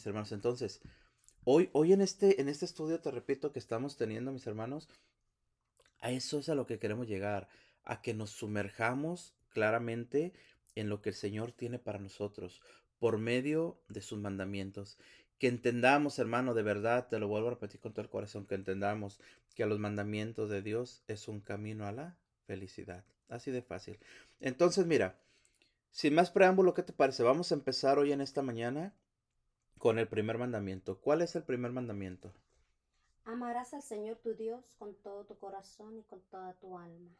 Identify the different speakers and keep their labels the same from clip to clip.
Speaker 1: mis hermanos. Entonces, hoy, hoy en, este, en este estudio, te repito, que estamos teniendo, mis hermanos, a eso es a lo que queremos llegar, a que nos sumerjamos claramente en lo que el Señor tiene para nosotros por medio de sus mandamientos. Que entendamos, hermano, de verdad, te lo vuelvo a repetir con todo el corazón, que entendamos que a los mandamientos de Dios es un camino a la felicidad. Así de fácil. Entonces, mira, sin más preámbulo, ¿qué te parece? Vamos a empezar hoy en esta mañana con el primer mandamiento. ¿Cuál es el primer mandamiento?
Speaker 2: Amarás al Señor tu Dios con todo tu corazón y con toda tu alma.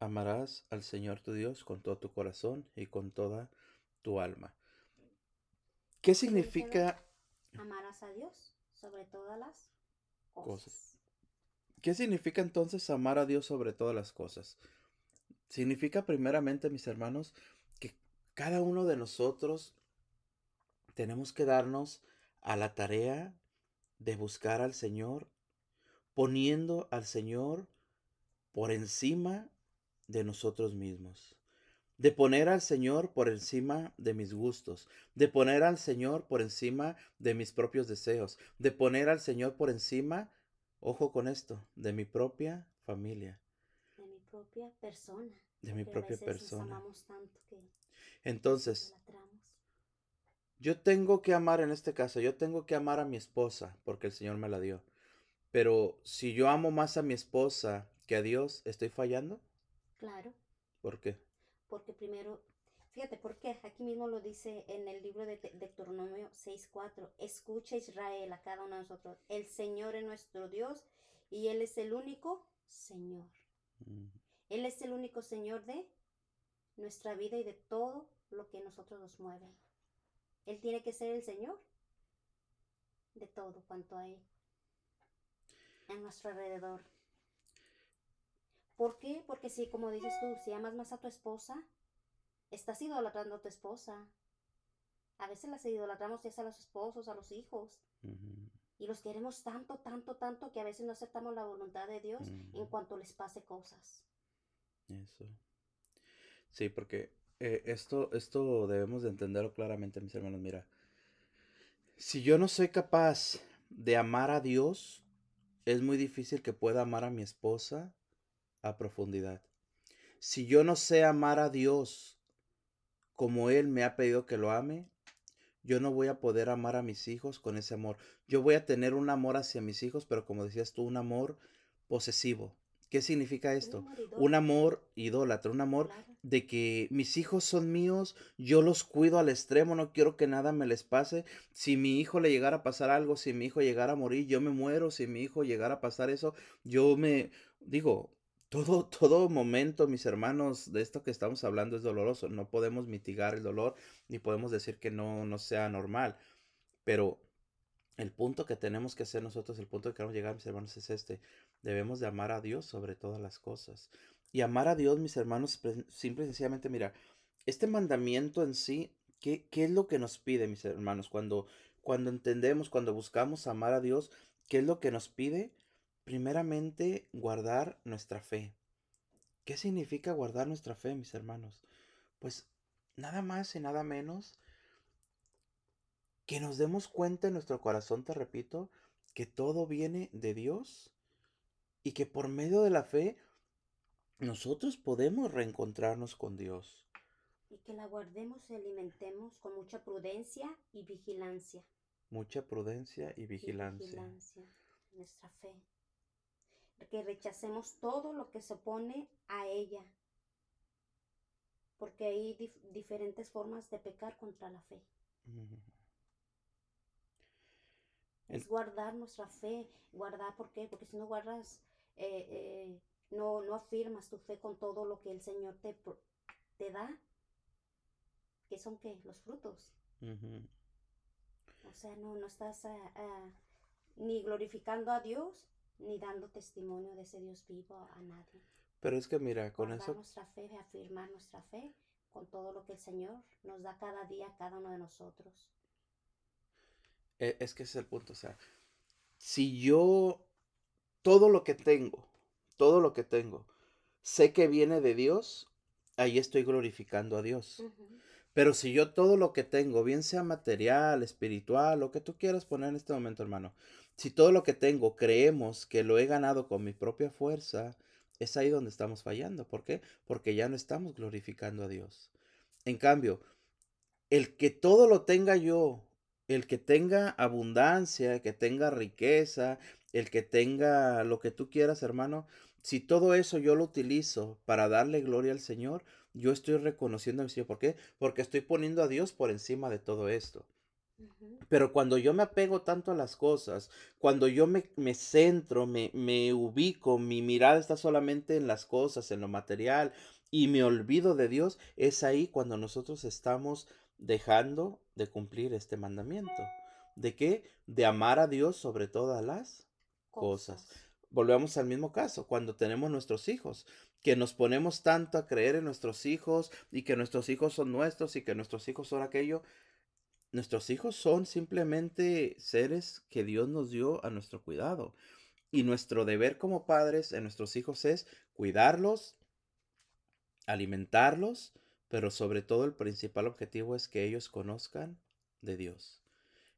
Speaker 1: Amarás al Señor tu Dios con todo tu corazón y con toda tu alma. ¿Qué significa?
Speaker 2: Amarás a Dios sobre todas las cosas.
Speaker 1: ¿Qué significa entonces amar a Dios sobre todas las cosas? Significa primeramente, mis hermanos, que cada uno de nosotros tenemos que darnos a la tarea de buscar al Señor, poniendo al Señor por encima de nosotros mismos de poner al Señor por encima de mis gustos, de poner al Señor por encima de mis propios deseos, de poner al Señor por encima, ojo con esto, de mi propia familia.
Speaker 2: De mi propia persona.
Speaker 1: De mi propia persona. Entonces, yo tengo que amar en este caso, yo tengo que amar a mi esposa porque el Señor me la dio. Pero si yo amo más a mi esposa que a Dios, ¿estoy fallando?
Speaker 2: Claro.
Speaker 1: ¿Por qué?
Speaker 2: porque primero, fíjate, porque aquí mismo lo dice en el libro de Deuteronomio 6.4, escucha Israel a cada uno de nosotros, el Señor es nuestro Dios y Él es el único Señor. Mm. Él es el único Señor de nuestra vida y de todo lo que nosotros nos mueve. Él tiene que ser el Señor de todo cuanto hay en nuestro alrededor. ¿Por qué? Porque si, como dices tú, si amas más a tu esposa, estás idolatrando a tu esposa. A veces las idolatramos ya a los esposos, a los hijos. Y los queremos tanto, tanto, tanto que a veces no aceptamos la voluntad de Dios en cuanto les pase cosas.
Speaker 1: Eso. Sí, porque eh, esto, esto debemos de entenderlo claramente, mis hermanos. Mira, si yo no soy capaz de amar a Dios, es muy difícil que pueda amar a mi esposa a profundidad. Si yo no sé amar a Dios como Él me ha pedido que lo ame, yo no voy a poder amar a mis hijos con ese amor. Yo voy a tener un amor hacia mis hijos, pero como decías tú, un amor posesivo. ¿Qué significa esto? Un amor idólatra, un amor de que mis hijos son míos, yo los cuido al extremo, no quiero que nada me les pase. Si mi hijo le llegara a pasar algo, si mi hijo llegara a morir, yo me muero. Si mi hijo llegara a pasar eso, yo me digo, todo, todo momento, mis hermanos, de esto que estamos hablando es doloroso. No podemos mitigar el dolor ni podemos decir que no, no sea normal. Pero el punto que tenemos que hacer nosotros, el punto que queremos llegar, mis hermanos, es este. Debemos de amar a Dios sobre todas las cosas. Y amar a Dios, mis hermanos, simple y sencillamente, mira, este mandamiento en sí, ¿qué, qué es lo que nos pide, mis hermanos? Cuando, cuando entendemos, cuando buscamos amar a Dios, ¿qué es lo que nos pide? Primeramente, guardar nuestra fe. ¿Qué significa guardar nuestra fe, mis hermanos? Pues nada más y nada menos que nos demos cuenta en nuestro corazón, te repito, que todo viene de Dios y que por medio de la fe nosotros podemos reencontrarnos con Dios.
Speaker 2: Y que la guardemos y alimentemos con mucha prudencia y vigilancia.
Speaker 1: Mucha prudencia y vigilancia. Y vigilancia
Speaker 2: nuestra fe que rechacemos todo lo que se opone a ella, porque hay diferentes formas de pecar contra la fe. Es guardar nuestra fe, guardar, ¿por qué? Porque si no guardas, eh, eh, no, no afirmas tu fe con todo lo que el Señor te, te da, que son qué? Los frutos. O sea, no, no estás ni glorificando a Dios, ni dando testimonio de ese Dios vivo a nadie.
Speaker 1: Pero es que mira, con eso...
Speaker 2: nuestra fe, afirmar nuestra fe con todo lo que el Señor nos da cada día a cada uno de nosotros.
Speaker 1: E, es que ese es el punto, o sea, si yo todo lo que tengo, todo lo que tengo, sé que viene de Dios, ahí estoy glorificando a Dios. Pero si yo todo lo que tengo, bien sea material, espiritual, lo que tú quieras poner en este momento, hermano, si todo lo que tengo creemos que lo he ganado con mi propia fuerza, es ahí donde estamos fallando. ¿Por qué? Porque ya no estamos glorificando a Dios. En cambio, el que todo lo tenga yo, el que tenga abundancia, el que tenga riqueza, el que tenga lo que tú quieras, hermano, si todo eso yo lo utilizo para darle gloria al Señor, yo estoy reconociendo a mi Señor. ¿Por qué? Porque estoy poniendo a Dios por encima de todo esto. Pero cuando yo me apego tanto a las cosas, cuando yo me, me centro, me, me, ubico, mi mirada está solamente en las cosas, en lo material, y me olvido de Dios, es ahí cuando nosotros estamos dejando de cumplir este mandamiento. ¿De qué? De amar a Dios sobre todas las cosas. Volvemos al mismo caso, cuando tenemos nuestros hijos, que nos ponemos tanto a creer en nuestros hijos y que nuestros hijos son nuestros y que nuestros hijos son aquello, Nuestros hijos son simplemente seres que Dios nos dio a nuestro cuidado. Y nuestro deber como padres en nuestros hijos es cuidarlos, alimentarlos, pero sobre todo el principal objetivo es que ellos conozcan de Dios.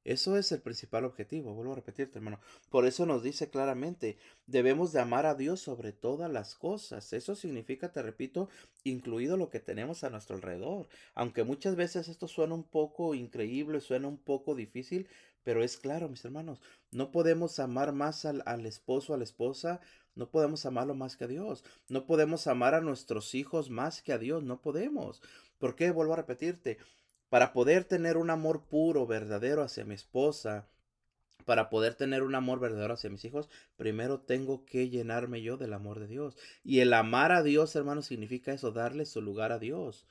Speaker 1: Eso es el principal objetivo, vuelvo a repetirte, hermano. Por eso nos dice claramente, debemos de amar a Dios sobre todas las cosas. Eso significa, te repito, incluido lo que tenemos a nuestro alrededor. Aunque muchas veces esto suena un poco increíble, suena un poco difícil, pero es claro, mis hermanos, no podemos amar más al, al esposo, a la esposa, no podemos amarlo más que a Dios. No podemos amar a nuestros hijos más que a Dios. No podemos. ¿Por qué? Vuelvo a repetirte. Para poder tener un amor puro, verdadero hacia mi esposa, para poder tener un amor verdadero hacia mis hijos, primero tengo que llenarme yo del amor de Dios. Y el amar a Dios, hermano, significa eso, darle su lugar a Dios.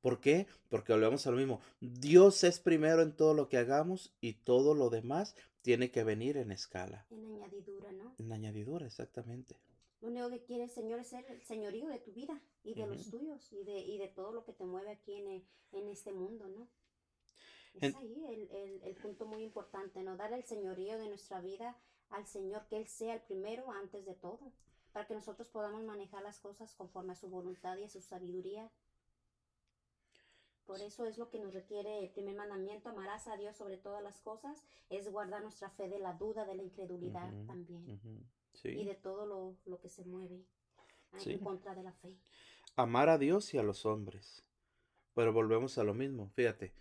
Speaker 1: ¿Por qué? Porque volvemos a lo mismo. Dios es primero en todo lo que hagamos y todo lo demás tiene que venir en escala.
Speaker 2: En añadidura, ¿no?
Speaker 1: En añadidura, exactamente.
Speaker 2: Lo único que quiere el Señor es ser el señorío de tu vida y de los tuyos y de, y de todo lo que te mueve aquí en, e, en este mundo, ¿no? Es ahí el, el, el, punto muy importante, ¿no? Dar el señorío de nuestra vida al Señor, que Él sea el primero antes de todo, para que nosotros podamos manejar las cosas conforme a su voluntad y a su sabiduría. Por eso es lo que nos requiere el primer mandamiento, amarás a Dios sobre todas las cosas, es guardar nuestra fe de la duda, de la incredulidad también y de todo lo, lo, que se mueve en contra de la fe.
Speaker 1: Amar a Dios y a los hombres. Pero volvemos a lo mismo, fíjate.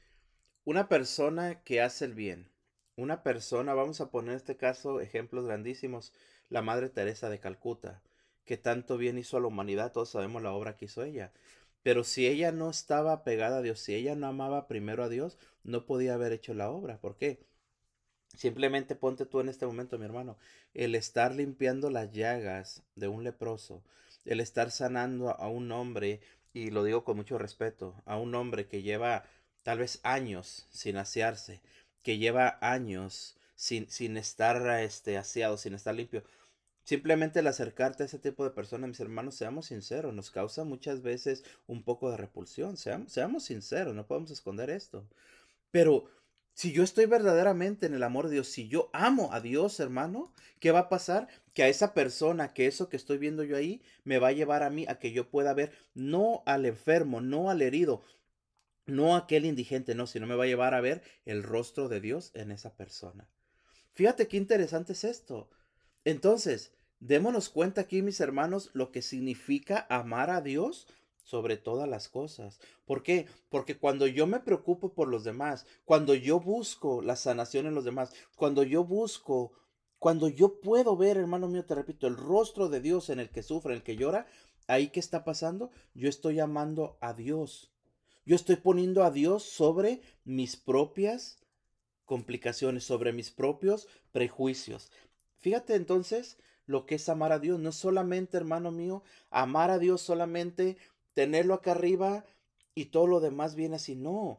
Speaker 1: Una persona que hace el bien, una persona, vamos a poner en este caso ejemplos grandísimos, la Madre Teresa de Calcuta, que tanto bien hizo a la humanidad, todos sabemos la obra que hizo ella. Pero si ella no estaba pegada a Dios, si ella no amaba primero a Dios, no podía haber hecho la obra. ¿Por qué? Simplemente ponte tú en este momento, mi hermano, el estar limpiando las llagas de un leproso, el estar sanando a un hombre, y lo digo con mucho respeto, a un hombre que lleva tal vez años sin asearse, que lleva años sin, sin estar este, aseado, sin estar limpio. Simplemente el acercarte a ese tipo de personas, mis hermanos, seamos sinceros, nos causa muchas veces un poco de repulsión, seamos, seamos sinceros, no podemos esconder esto. Pero si yo estoy verdaderamente en el amor de Dios, si yo amo a Dios, hermano, ¿qué va a pasar? Que a esa persona, que eso que estoy viendo yo ahí, me va a llevar a mí a que yo pueda ver no al enfermo, no al herido, no aquel indigente, no, sino me va a llevar a ver el rostro de Dios en esa persona. Fíjate qué interesante es esto. Entonces, démonos cuenta aquí, mis hermanos, lo que significa amar a Dios sobre todas las cosas. ¿Por qué? Porque cuando yo me preocupo por los demás, cuando yo busco la sanación en los demás, cuando yo busco, cuando yo puedo ver, hermano mío, te repito, el rostro de Dios en el que sufre, en el que llora, ahí qué está pasando? Yo estoy amando a Dios. Yo estoy poniendo a Dios sobre mis propias complicaciones, sobre mis propios prejuicios. Fíjate entonces lo que es amar a Dios. No solamente, hermano mío, amar a Dios solamente tenerlo acá arriba y todo lo demás viene así. No,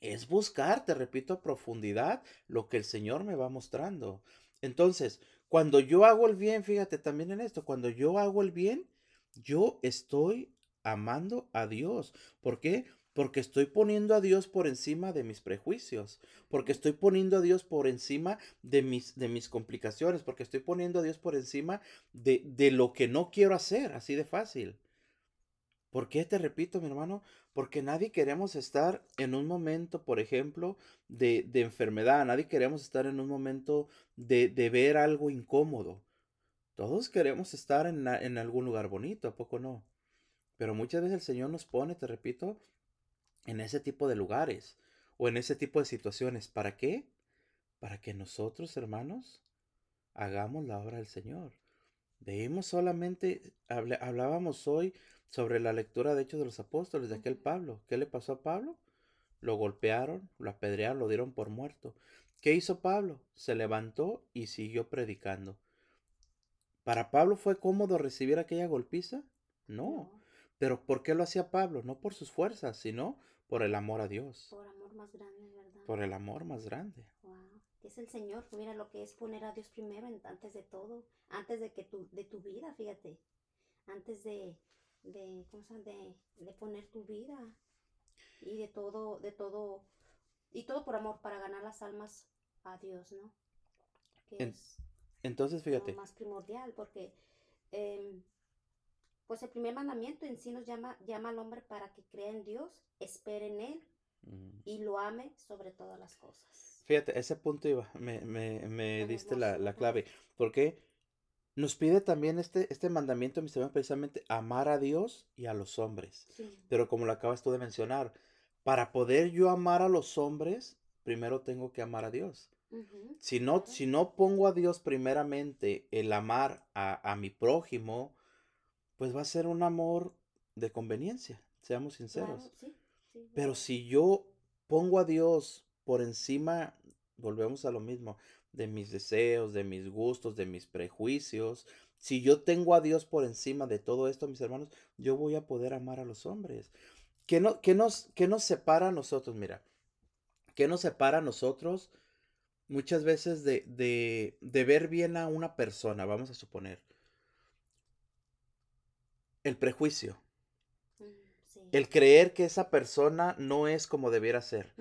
Speaker 1: es buscar, te repito, a profundidad lo que el Señor me va mostrando. Entonces, cuando yo hago el bien, fíjate también en esto, cuando yo hago el bien, yo estoy amando a Dios. ¿Por qué? Porque estoy poniendo a Dios por encima de mis prejuicios, porque estoy poniendo a Dios por encima de mis, de mis complicaciones, porque estoy poniendo a Dios por encima de, de lo que no quiero hacer, así de fácil. ¿Por qué te repito, mi hermano? Porque nadie queremos estar en un momento, por ejemplo, de, de enfermedad, nadie queremos estar en un momento de, de ver algo incómodo. Todos queremos estar en, en algún lugar bonito, ¿a poco no? Pero muchas veces el Señor nos pone, te repito, en ese tipo de lugares o en ese tipo de situaciones. ¿Para qué? Para que nosotros, hermanos, hagamos la obra del Señor. Veímos solamente, hablábamos hoy sobre la lectura de Hechos de los Apóstoles de aquel. Pablo. ¿Qué le pasó a Pablo? Lo golpearon, lo apedrearon, lo dieron por muerto. ¿Qué hizo Pablo? Se levantó y siguió predicando. ¿Para Pablo fue cómodo recibir aquella golpiza? No. Pero ¿por qué lo hacía Pablo? No por sus fuerzas, sino por el amor a Dios,
Speaker 2: por amor más grande, ¿verdad?
Speaker 1: por el amor más grande.
Speaker 2: Wow, es el Señor, mira lo que es poner a Dios primero antes de todo, antes de que tu, de tu vida, fíjate, antes de, de, ¿cómo se llama? de, de poner tu vida y de todo, de todo, y todo por amor, para ganar las almas a Dios, ¿no? Que
Speaker 1: En-
Speaker 2: es
Speaker 1: Entonces,
Speaker 2: lo
Speaker 1: fíjate,
Speaker 2: más primordial, porque em, pues el primer mandamiento en sí nos llama, llama al hombre para que crea en Dios, espere en Él
Speaker 1: mm,
Speaker 2: y lo ame sobre todas las cosas.
Speaker 1: fíjate, ese punto iba, me, me, me diste la, la clave, porque nos pide también este, este mandamiento, mis hermanos, precisamente amar a Dios y a los hombres.
Speaker 2: Sí.
Speaker 1: Pero como lo acabas tú de mencionar, para poder yo amar a los hombres, primero tengo que amar a Dios. Si no, si no pongo a Dios primeramente el amar a, a mi prójimo, pues va a ser un amor de conveniencia, seamos sinceros.
Speaker 2: Claro, sí, sí,
Speaker 1: Pero si yo pongo a Dios por encima, volvemos a lo mismo, de mis deseos, de mis gustos, de mis prejuicios, si yo tengo a Dios por encima de todo esto, mis hermanos, yo voy a poder amar a los hombres. ¿Qué, no, qué nos, qué nos separa a nosotros? Mira, ¿qué nos separa a nosotros muchas veces de, de, de ver bien a una persona? Vamos a suponer. El prejuicio. El creer que esa persona no es como debiera ser.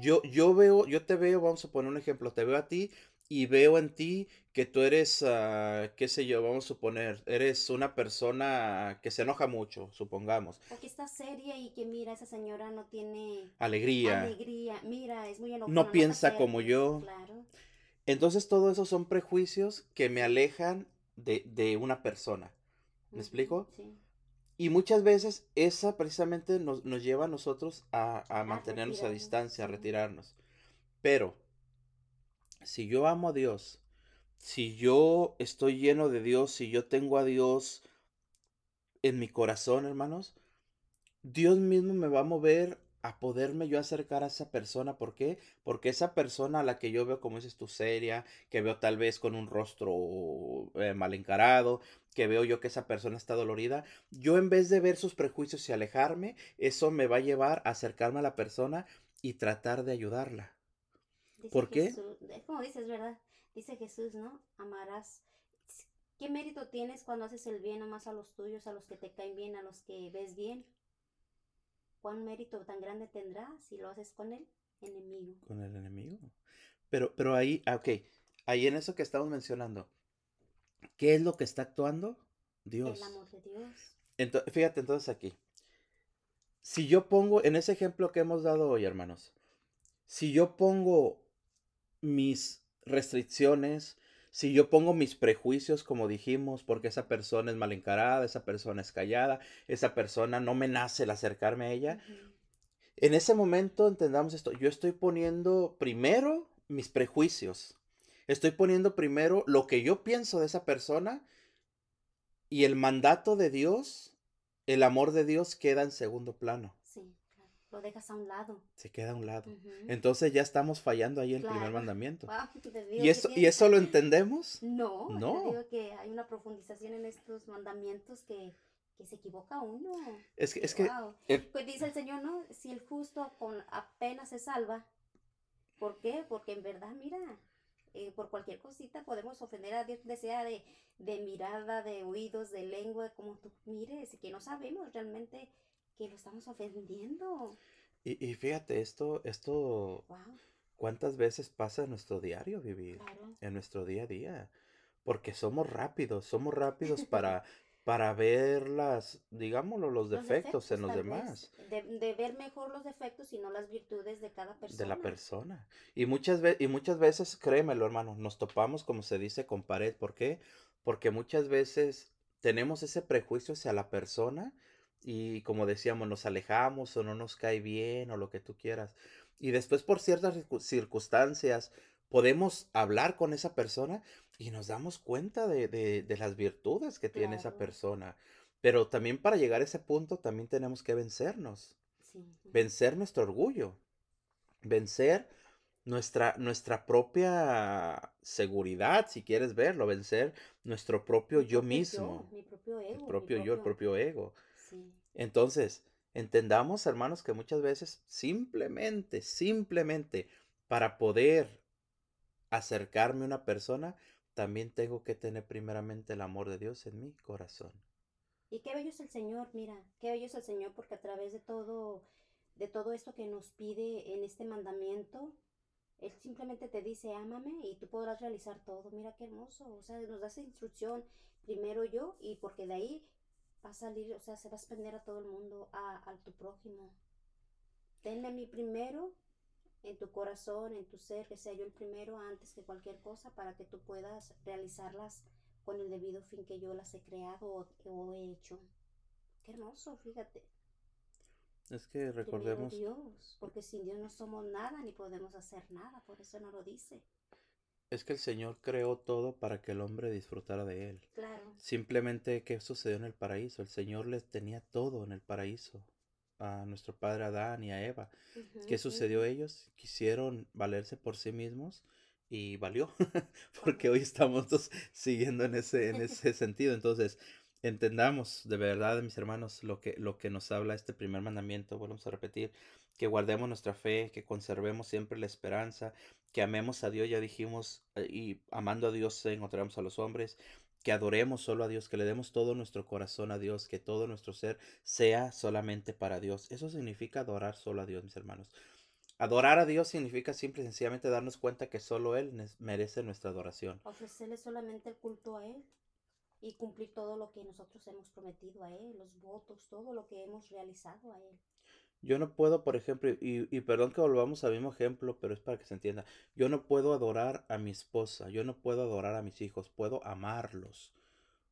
Speaker 1: Yo, yo veo, yo te veo, vamos a poner un ejemplo, te veo a ti y veo en ti que tú eres, ah, qué sé yo, vamos a suponer, eres una persona que se enoja mucho, supongamos,
Speaker 2: O que está seria y que mira, esa señora no tiene
Speaker 1: alegría.
Speaker 2: alegría. Mira, es muy enojona.
Speaker 1: No piensa como yo.
Speaker 2: Claro.
Speaker 1: Entonces todo eso son prejuicios que me alejan de, de una persona. ¿Me explico?
Speaker 2: Sí.
Speaker 1: Y muchas veces esa precisamente nos, nos lleva a nosotros a, a mantenernos a distancia, a retirarnos. Pero si yo amo a Dios, si yo estoy lleno de Dios, si yo tengo a Dios en mi corazón, hermanos, Dios mismo me va a mover a poderme yo acercar a esa persona. ¿Por qué? Porque esa persona a la que yo veo, como dices tú, seria, que veo tal vez con un rostro eh, mal encarado, que veo yo que esa persona está dolorida, yo en vez de ver sus prejuicios y alejarme, eso me va a llevar a acercarme a la persona y tratar de ayudarla.
Speaker 2: Dice
Speaker 1: ¿Por qué?
Speaker 2: Es como dices, ¿verdad? Dice Jesús, ¿no? Amarás. ¿Qué mérito tienes cuando haces el bien nomás a los tuyos, a los que te caen bien, a los que ves bien? ¿Cuán mérito tan grande tendrás si lo haces con el enemigo?
Speaker 1: Con el enemigo. Pero, pero ahí, ah, ok, ahí en eso que estamos mencionando, ¿qué es lo que está actuando? Dios.
Speaker 2: El amor de Dios.
Speaker 1: Ento- fíjate entonces aquí. Si yo pongo, en ese ejemplo que hemos dado hoy, hermanos, si yo pongo mis restricciones, si yo pongo mis prejuicios, como dijimos, porque esa persona es mal encarada, esa persona es callada, esa persona no me nace el acercarme a ella, en ese momento entendamos esto, yo estoy poniendo primero mis prejuicios, estoy poniendo primero lo que yo pienso de esa persona y el mandato de Dios, el amor de Dios queda en segundo plano.
Speaker 2: Lo dejas a un lado.
Speaker 1: se queda a un lado.
Speaker 2: Ujú.
Speaker 1: Entonces ya estamos fallando ahí el primer
Speaker 2: Claro.
Speaker 1: mandamiento.
Speaker 2: Guau, te digo
Speaker 1: ¿Y eso, ¿Y eso lo entendemos?
Speaker 2: No,
Speaker 1: No.
Speaker 2: te digo que hay una profundización en estos mandamientos que, que se equivoca uno.
Speaker 1: Es que, es
Speaker 2: Que, guau.
Speaker 1: eh,
Speaker 2: Pues dice el Señor, ¿no? Si el justo con apenas se salva, ¿por qué? Porque en verdad, mira, eh, por cualquier cosita podemos ofender a Dios, sea de, de mirada, de oídos, de lengua, como tú mires, que no sabemos realmente que lo estamos ofendiendo.
Speaker 1: y, y fíjate, esto, esto,
Speaker 2: Wow,
Speaker 1: ¿cuántas veces pasa en nuestro diario vivir?
Speaker 2: claro.
Speaker 1: en nuestro día a día. Porque somos rápidos, somos rápidos para, para ver las, digámoslo, los
Speaker 2: Los
Speaker 1: defectos en los demás.
Speaker 2: De, de ver mejor los defectos y no las virtudes de cada
Speaker 1: de la
Speaker 2: persona.
Speaker 1: persona. Y muchas, ve- y muchas veces, créemelo, hermano, nos topamos, como se dice, con pared. ¿Por qué? Porque muchas veces tenemos ese prejuicio hacia la persona y, como decíamos, nos alejamos o no nos cae bien o lo que tú quieras. Y después, por ciertas circu- circunstancias, podemos hablar con esa persona y nos damos cuenta de, de- de las virtudes que tiene esa persona. Pero también para llegar a ese punto, también tenemos que vencernos
Speaker 2: Sí.
Speaker 1: vencer nuestro orgullo, vencer nuestra, nuestra propia seguridad, si quieres verlo, vencer nuestro propio yo mismo,
Speaker 2: mi propio
Speaker 1: el propio yo, el propio ego.
Speaker 2: Sí.
Speaker 1: Entonces, entendamos, hermanos, que muchas veces simplemente, simplemente para poder acercarme a una persona, también tengo que tener primeramente el amor de Dios en mi corazón.
Speaker 2: Y qué bello es el Señor, mira, qué bello es el Señor porque a través de todo, de todo esto que nos pide en este mandamiento, Él simplemente te dice, ámame y tú podrás realizar todo. Mira qué hermoso, o sea, nos da esa instrucción, primero yo y porque de ahí va a salir, o sea, se va a extender a todo el mundo, a, a tu prójimo. Tenme a mí primero en tu corazón, en tu ser, que sea yo el primero antes que cualquier cosa para que tú puedas realizarlas con el debido fin que yo las he creado o, o he hecho. Qué hermoso, fíjate.
Speaker 1: Es que recordemos,
Speaker 2: Dios, porque sin Dios no somos nada ni podemos hacer nada, por eso no lo dice.
Speaker 1: Es que el Señor creó todo para que el hombre disfrutara de él.
Speaker 2: Claro.
Speaker 1: Simplemente, ¿qué sucedió en el paraíso? El Señor les tenía todo en el paraíso. A nuestro padre Adán y a Eva. ¿Qué sucedió?
Speaker 2: ujú.
Speaker 1: Ellos quisieron valerse por sí mismos y valió. Porque hoy estamos todos siguiendo en ese, en ese sentido. Entonces, entendamos de verdad, mis hermanos, lo que, lo que nos habla este primer mandamiento. Volvemos a repetir, que guardemos nuestra fe, que conservemos siempre la esperanza, que amemos a Dios, ya dijimos, eh, y amando a Dios encontramos a los hombres, que adoremos solo a Dios, que le demos todo nuestro corazón a Dios, que todo nuestro ser sea solamente para Dios. Eso significa adorar solo a Dios, mis hermanos. Adorar a Dios significa simple y sencillamente darnos cuenta que solo Él merece nuestra adoración.
Speaker 2: Ofrecerle solamente el culto a Él y cumplir todo lo que nosotros hemos prometido a Él, los votos, todo lo que hemos realizado a Él.
Speaker 1: Yo no puedo, por ejemplo, y, y perdón que volvamos al mismo ejemplo, pero es para que se entienda. Yo no puedo adorar a mi esposa, yo no puedo adorar a mis hijos, puedo amarlos,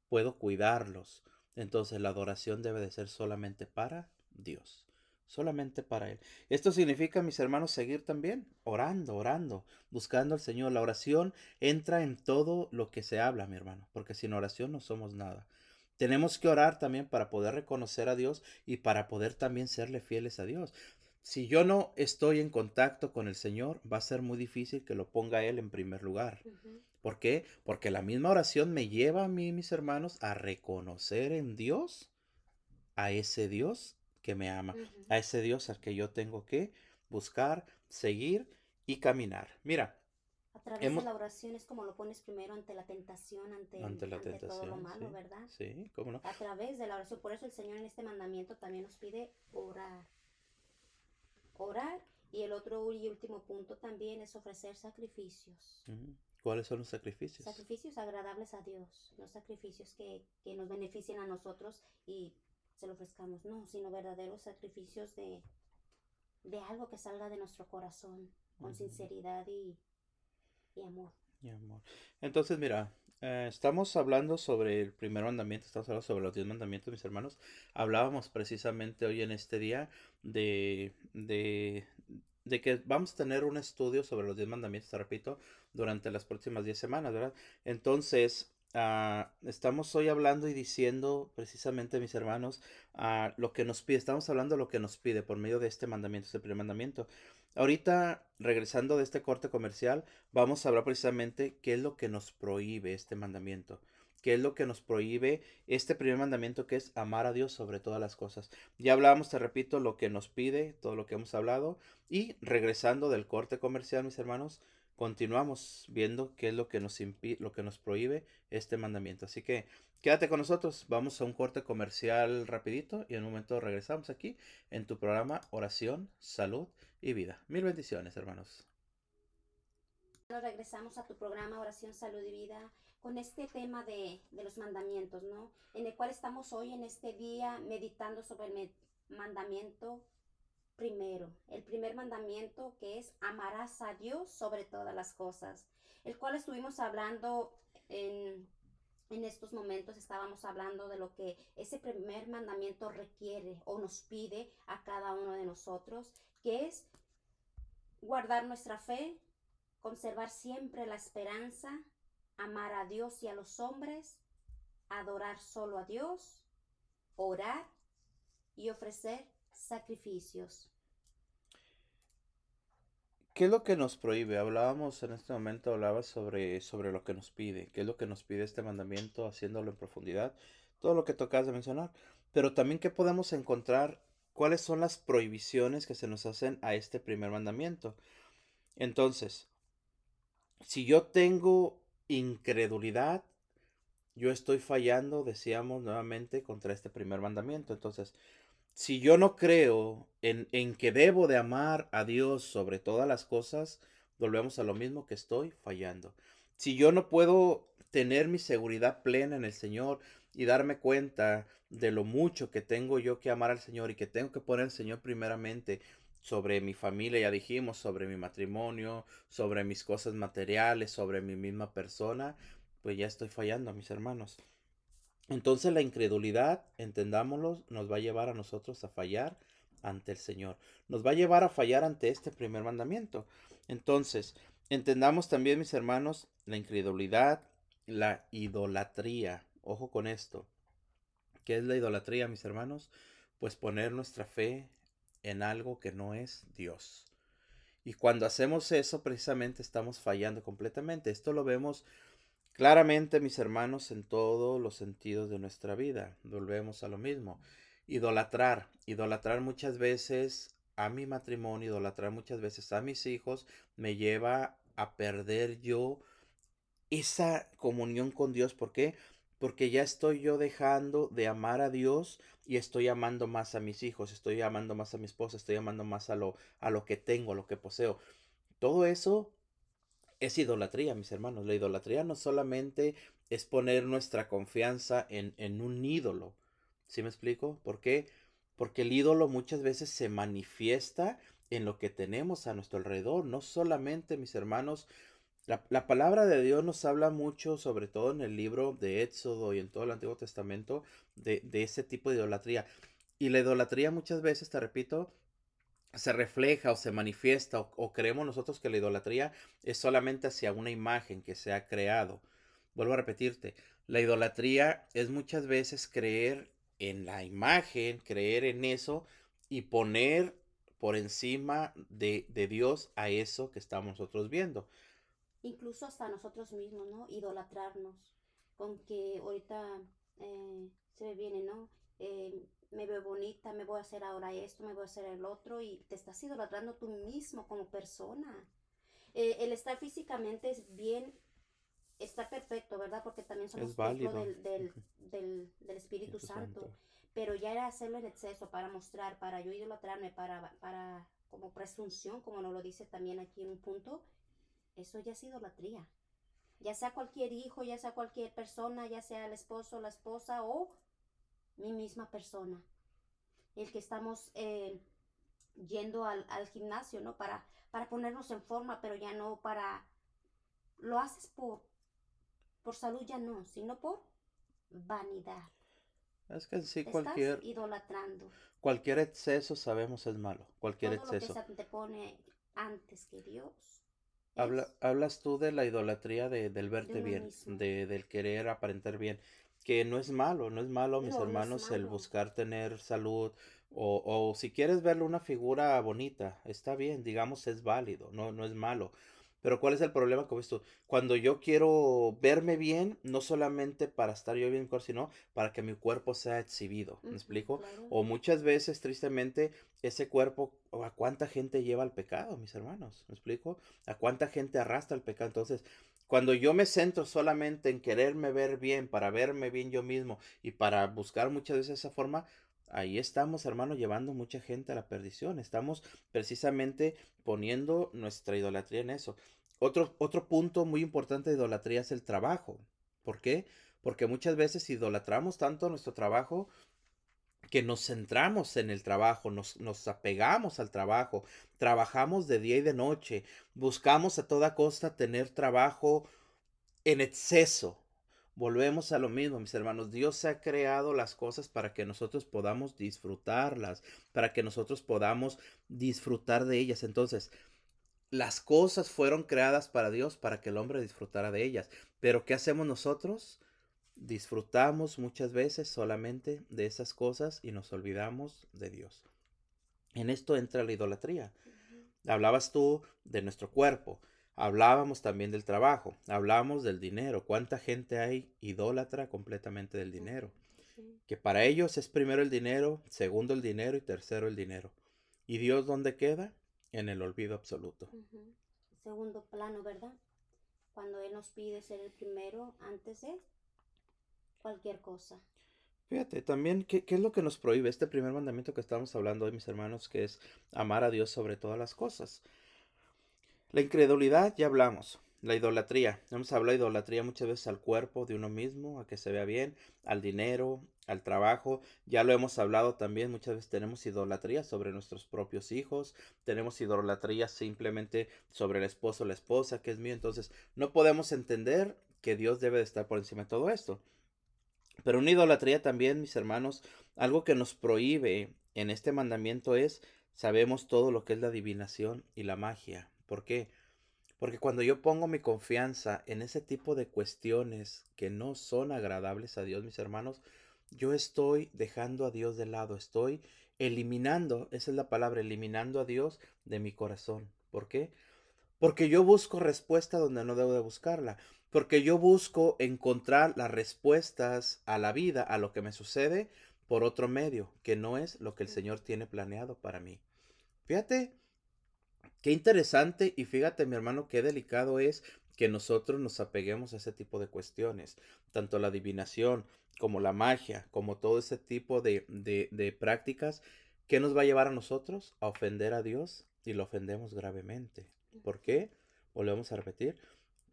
Speaker 1: puedo cuidarlos. Entonces la adoración debe de ser solamente para Dios, solamente para Él. Esto significa, mis hermanos, seguir también orando, orando, buscando al Señor. La oración entra en todo lo que se habla, mi hermano, porque sin oración no somos nada. Tenemos que orar también para poder reconocer a Dios y para poder también serle fieles a Dios. Si yo no estoy en contacto con el Señor, va a ser muy difícil que lo ponga Él en primer lugar.
Speaker 2: Ujú.
Speaker 1: ¿Por qué? Porque la misma oración me lleva a mí, mis hermanos, a reconocer en Dios a ese Dios que me ama, a ese Dios al que yo tengo que buscar, seguir y caminar. Mira,
Speaker 2: través
Speaker 1: hemos-
Speaker 2: de la oración es como lo pones primero ante la tentación, ante,
Speaker 1: ante la
Speaker 2: ante todo lo malo,
Speaker 1: sí,
Speaker 2: ¿verdad?
Speaker 1: sí, cómo no.
Speaker 2: A través de la oración. Por eso el Señor en este mandamiento también nos pide orar. Orar. Y el otro y último punto también es ofrecer sacrificios.
Speaker 1: ¿Cuáles son los sacrificios?
Speaker 2: Sacrificios agradables a Dios. No sacrificios que, que nos beneficien a nosotros y se lo ofrezcamos. No, sino verdaderos sacrificios de, de algo que salga de nuestro corazón con sinceridad y, y amor.
Speaker 1: Entonces, mira, eh, estamos hablando sobre el primer mandamiento, estamos hablando sobre los diez mandamientos, mis hermanos. Hablábamos precisamente hoy en este día de, de, de que vamos a tener un estudio sobre los diez mandamientos, te repito, durante las próximas diez semanas, ¿verdad? Entonces, ah, estamos hoy hablando y diciendo precisamente, mis hermanos, ah, lo que nos pide, estamos hablando de lo que nos pide por medio de este mandamiento, este primer mandamiento. Ahorita, regresando de este corte comercial, vamos a hablar precisamente qué es lo que nos prohíbe este mandamiento. ¿Qué es lo que nos prohíbe este primer mandamiento que es amar a Dios sobre todas las cosas? Ya hablábamos, te repito, lo que nos pide, todo lo que hemos hablado. Y regresando del corte comercial, mis hermanos, continuamos viendo qué es lo que nos lo que nos prohíbe este mandamiento. Así que quédate con nosotros, vamos a un corte comercial rapidito y en un momento regresamos aquí en tu programa Oración, Salud y Vida. Mil bendiciones, hermanos.
Speaker 2: Nos regresamos a tu programa Oración, Salud y Vida con este tema de, de, los mandamientos, ¿no? En el cual estamos hoy en este día meditando sobre el mandamiento primero, el primer mandamiento que es amarás a Dios sobre todas las cosas, el cual estuvimos hablando en, en estos momentos, estábamos hablando de lo que ese primer mandamiento requiere o nos pide a cada uno de nosotros, que es guardar nuestra fe, conservar siempre la esperanza, amar a Dios y a los hombres, adorar solo a Dios, orar y ofrecer sacrificios.
Speaker 1: ¿Qué es lo que nos prohíbe? Hablábamos en este momento, hablabas sobre, sobre lo que nos pide, qué es lo que nos pide este mandamiento, haciéndolo en profundidad, todo lo que tocas de mencionar, pero también qué podemos encontrar, cuáles son las prohibiciones que se nos hacen a este primer mandamiento. Entonces, si yo tengo incredulidad, yo estoy fallando, decíamos nuevamente, contra este primer mandamiento. Entonces, si yo no creo en, en, que debo de amar a Dios sobre todas las cosas, volvemos a lo mismo que estoy fallando. Si yo no puedo tener mi seguridad plena en el Señor y darme cuenta de lo mucho que tengo yo que amar al Señor y que tengo que poner al Señor primeramente sobre mi familia, ya dijimos, sobre mi matrimonio, sobre mis cosas materiales, sobre mi misma persona, pues ya estoy fallando, mis hermanos. Entonces la incredulidad, entendámoslo, nos va a llevar a nosotros a fallar ante el Señor. Nos va a llevar a fallar ante este primer mandamiento. Entonces, entendamos también, mis hermanos, la incredulidad, la idolatría. Ojo con esto. ¿Qué es la idolatría, mis hermanos? Pues poner nuestra fe en algo que no es Dios. Y cuando hacemos eso, precisamente estamos fallando completamente. Esto lo vemos Claramente, mis hermanos, en todos los sentidos de nuestra vida, volvemos a lo mismo. Idolatrar, idolatrar muchas veces a mi matrimonio, idolatrar muchas veces a mis hijos, me lleva a perder yo esa comunión con Dios. ¿Por qué? Porque ya estoy yo dejando de amar a Dios y estoy amando más a mis hijos, estoy amando más a mi esposa, estoy amando más a lo, a lo que tengo, a lo que poseo. Todo eso es idolatría, mis hermanos. La idolatría no solamente es poner nuestra confianza en, en un ídolo. ¿Sí me explico? ¿Por qué? Porque el ídolo muchas veces se manifiesta en lo que tenemos a nuestro alrededor. No solamente, mis hermanos, la, la, palabra de Dios nos habla mucho, sobre todo en el libro de Éxodo y en todo el Antiguo Testamento, de, de ese tipo de idolatría. Y la idolatría muchas veces, te repito, se refleja o se manifiesta o, creemos nosotros que la idolatría es solamente hacia una imagen que se ha creado. Vuelvo a repetirte, la idolatría es muchas veces creer en la imagen, creer en eso y poner por encima de, de Dios a eso que estamos nosotros viendo.
Speaker 2: Incluso hasta nosotros mismos, ¿no? Idolatrarnos. Con que ahorita eh, se viene, ¿no? Eh, me veo bonita, me voy a hacer ahora esto, me voy a hacer el otro y te estás idolatrando tú mismo como persona. Eh, el estar físicamente es bien, está perfecto, ¿verdad? Porque también somos templo del, del, del, del, Espíritu Santo. Pero ya era hacerlo en exceso para mostrar, para yo idolatrarme, para, para como presunción, como nos lo dice también aquí en un punto, eso ya es idolatría. Ya sea cualquier hijo, ya sea cualquier persona, ya sea el esposo, la esposa o mi misma persona. El que estamos eh, yendo al, gimnasio, ¿no? Para, para ponernos en forma, pero ya no para... Lo haces por, por salud, ya no, sino por vanidad.
Speaker 1: Es que sí, cualquier...
Speaker 2: idolatrando.
Speaker 1: Cualquier exceso sabemos es malo. Cualquier
Speaker 2: Todo
Speaker 1: exceso.
Speaker 2: Lo que se te pone antes que Dios.
Speaker 1: Habla, hablas tú de la idolatría de, del verte bien, de, del querer aparentar bien que no es malo, no es malo, mis hermanos, el buscar tener salud o, o, si quieres verle una figura bonita, está bien, digamos, es válido, no, no es malo. Pero ¿cuál es el problema con esto? Cuando yo quiero verme bien, no solamente para estar yo bien, sino para que mi cuerpo sea exhibido, ¿me explico? O muchas veces, tristemente, ese cuerpo, ¿a cuánta gente lleva al pecado, mis hermanos? ¿Me explico? ¿A cuánta gente arrastra el pecado? Entonces, cuando yo me centro solamente en quererme ver bien, para verme bien yo mismo y para buscar muchas veces esa forma, ahí estamos, hermano, llevando mucha gente a la perdición. Estamos precisamente poniendo nuestra idolatría en eso. otro, otro punto muy importante de idolatría es el trabajo. ¿Por qué? Porque muchas veces idolatramos tanto nuestro trabajo que nos centramos en el trabajo, nos, nos, apegamos al trabajo, trabajamos de día y de noche, buscamos a toda costa tener trabajo en exceso. Volvemos a lo mismo, mis hermanos. Dios ha creado las cosas para que nosotros podamos disfrutarlas, para que nosotros podamos disfrutar de ellas. Entonces, las cosas fueron creadas para Dios, para que el hombre disfrutara de ellas. Pero ¿qué hacemos nosotros? Disfrutamos muchas veces solamente de esas cosas y nos olvidamos de Dios. En esto entra la idolatría. Hablabas tú de nuestro cuerpo, hablábamos también del trabajo, hablamos del dinero. ¿Cuánta gente hay idólatra completamente del dinero? Que para ellos es primero el dinero, segundo el dinero y tercero el dinero. ¿Y Dios dónde queda? En el olvido absoluto.
Speaker 2: Segundo plano, ¿verdad? Cuando Él nos pide ser el primero antes de cualquier cosa.
Speaker 1: Fíjate, también, ¿qué, ¿qué, es lo que nos prohíbe este primer mandamiento que estamos hablando hoy, mis hermanos, que es amar a Dios sobre todas las cosas? La incredulidad, ya hablamos. La idolatría. Hemos hablado de idolatría muchas veces al cuerpo de uno mismo, a que se vea bien, al dinero, al trabajo. Ya lo hemos hablado también, muchas veces tenemos idolatría sobre nuestros propios hijos, tenemos idolatría simplemente sobre el esposo o la esposa, que es mío. Entonces, no podemos entender que Dios debe de estar por encima de todo esto. Pero una idolatría también, mis hermanos, algo que nos prohíbe en este mandamiento es, sabemos todo lo que es la adivinación y la magia. ¿Por qué? Porque cuando yo pongo mi confianza en ese tipo de cuestiones que no son agradables a Dios, mis hermanos, yo estoy dejando a Dios de lado, estoy eliminando, esa es la palabra, eliminando a Dios de mi corazón. ¿Por qué? Porque yo busco respuesta donde no debo de buscarla. Porque yo busco encontrar las respuestas a la vida, a lo que me sucede, por otro medio, que no es lo que el Señor tiene planeado para mí. Fíjate, qué interesante y fíjate mi hermano, qué delicado es que nosotros nos apeguemos a ese tipo de cuestiones, tanto la adivinación como la magia, como todo ese tipo de, de, de prácticas, ¿qué nos va a llevar a nosotros? A ofender a Dios y lo ofendemos gravemente. ¿Por qué? Volvemos a repetir,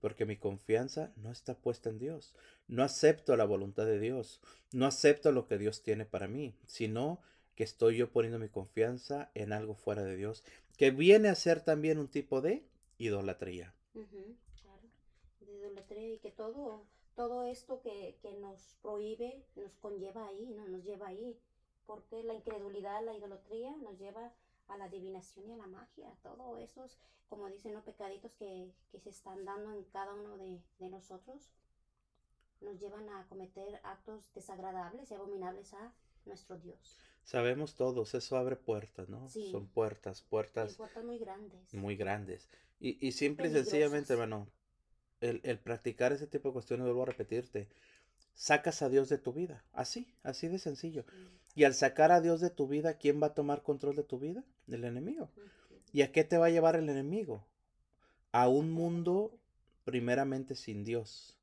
Speaker 1: porque mi confianza no está puesta en Dios. No acepto la voluntad de Dios, no acepto lo que Dios tiene para mí, sino que estoy yo poniendo mi confianza en algo fuera de Dios, que viene a ser también un tipo de idolatría.
Speaker 2: claro, de idolatría y que todo, todo esto que, que, nos prohíbe nos conlleva ahí, ¿no? nos lleva ahí, porque la incredulidad, la idolatría nos lleva a la adivinación y a la magia, todos esos, como dicen los pecaditos que, que, se están dando en cada uno de, de, nosotros, nos llevan a cometer actos desagradables y abominables a nuestro Dios.
Speaker 1: Sabemos todos, eso abre puertas, ¿no? Sí. Son puertas, puertas.
Speaker 2: Sí, puertas muy grandes.
Speaker 1: Muy grandes. Y, y simple y sencillamente, hermano, el, el practicar ese tipo de cuestiones, vuelvo a repetirte, sacas a Dios de tu vida. Así, así de sencillo. Y al sacar a Dios de tu vida, ¿quién va a tomar control de tu vida? El enemigo. ¿Y a qué te va a llevar el enemigo? A un mundo primeramente sin Dios.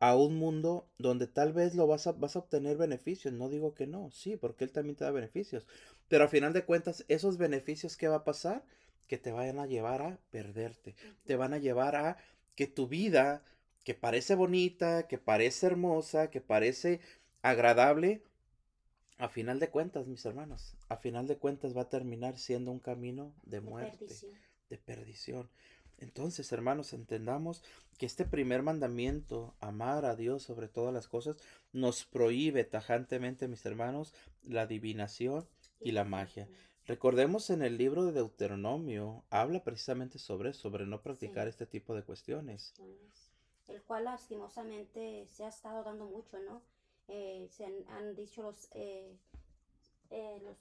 Speaker 1: A un mundo donde tal vez lo vas a, vas a obtener beneficios. No digo que no, sí, porque Él también te da beneficios. Pero a final de cuentas, esos beneficios, ¿qué va a pasar? Que te vayan a llevar a perderte. Te van a llevar a que tu vida, que parece bonita, que parece hermosa, que parece agradable, a final de cuentas, mis hermanos, a final de cuentas va a terminar siendo un camino de muerte, de perdición. De perdición. Entonces, hermanos, entendamos que este primer mandamiento, amar a Dios sobre todas las cosas, nos prohíbe tajantemente, mis hermanos, la adivinación y la magia. Recordemos en el libro de Deuteronomio, habla precisamente sobre sobre no practicar sí. este tipo de cuestiones.
Speaker 2: El cual lastimosamente se ha estado dando mucho, ¿no? Eh, se han, dicho los, eh, eh, los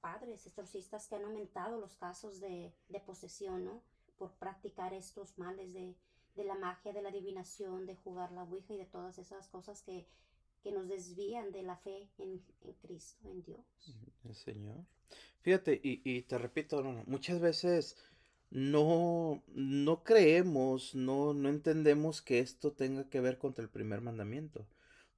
Speaker 2: padres exorcistas que han aumentado los casos de, de posesión, ¿no? Por practicar estos males de, de, la magia, de la adivinación, de jugar la Ouija y de todas esas cosas que, que nos desvían de la fe en, en Cristo, en Dios.
Speaker 1: El Señor. Fíjate, y, y te repito, muchas veces no, no creemos, no, no entendemos que esto tenga que ver contra el primer mandamiento.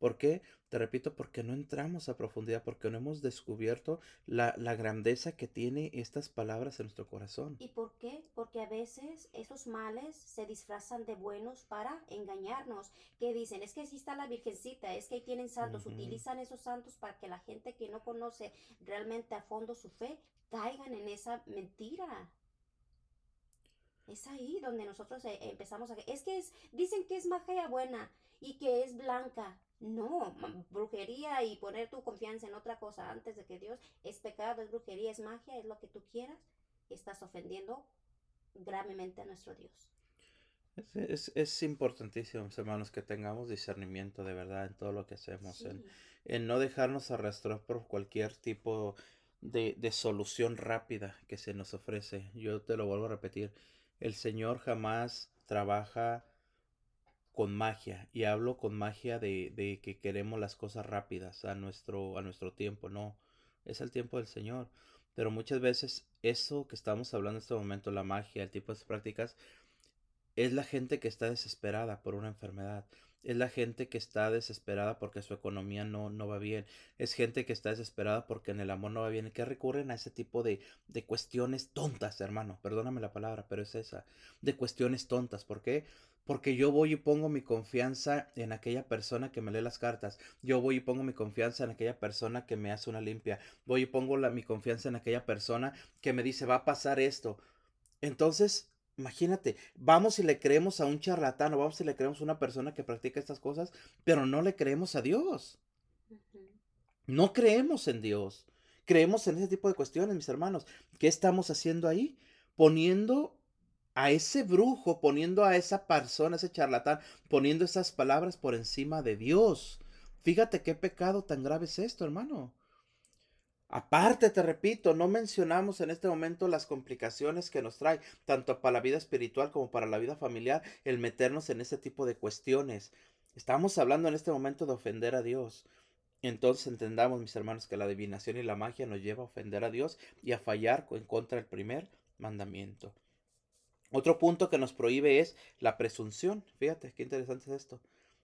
Speaker 1: ¿Por qué? Te repito, porque no entramos a profundidad, porque no hemos descubierto la, la grandeza que tiene estas palabras en nuestro corazón.
Speaker 2: ¿Y por qué? Porque a veces esos males se disfrazan de buenos para engañarnos. Que dicen, es que sí está la Virgencita, es que ahí tienen santos, utilizan esos santos para que la gente que no conoce realmente a fondo su fe caigan en esa mentira. Es ahí donde nosotros eh, empezamos a... Es que es, dicen que es magia buena y que es blanca. No, brujería y poner tu confianza en otra cosa antes de que Dios es pecado, es brujería, es magia, es lo que tú quieras. Estás ofendiendo gravemente a nuestro Dios.
Speaker 1: Es, es- es importantísimo, mis hermanos, que tengamos discernimiento de verdad en todo lo que hacemos, en, en no dejarnos arrastrar por cualquier tipo de, de solución rápida que se nos ofrece. Yo te lo vuelvo a repetir, el Señor jamás trabaja con magia, y hablo con magia de, de que queremos las cosas rápidas a nuestro, a nuestro tiempo, no, es el tiempo del Señor. Pero muchas veces eso que estamos hablando en este momento, la magia, el tipo de prácticas, es la gente que está desesperada por una enfermedad. Es la gente que está desesperada porque su economía no, no va bien. Es gente que está desesperada porque en el amor no va bien. Que recurren a ese tipo de, de cuestiones tontas, hermano. Perdóname la palabra, pero es esa. De cuestiones tontas. ¿Por qué? Porque yo voy y pongo mi confianza en aquella persona que me lee las cartas. Yo voy y pongo mi confianza en aquella persona que me hace una limpia. Voy y pongo la, mi confianza en aquella persona que me dice va a pasar esto. Entonces, imagínate, vamos y le creemos a un charlatán o vamos y le creemos a una persona que practica estas cosas, pero no le creemos a Dios. No creemos en Dios. Creemos en ese tipo de cuestiones, mis hermanos. ¿Qué estamos haciendo ahí? Poniendo a ese brujo, poniendo a esa persona, ese charlatán, poniendo esas palabras por encima de Dios. Fíjate qué pecado tan grave es esto, hermano. Aparte, te repito, no mencionamos en este momento las complicaciones que nos trae, tanto para la vida espiritual como para la vida familiar, el meternos en ese tipo de cuestiones. Estamos hablando en este momento de ofender a Dios. Entonces entendamos, mis hermanos, que la adivinación y la magia nos lleva a ofender a Dios y a fallar en contra del primer mandamiento. Otro punto que nos prohíbe es la presunción. Fíjate, qué interesante es esto.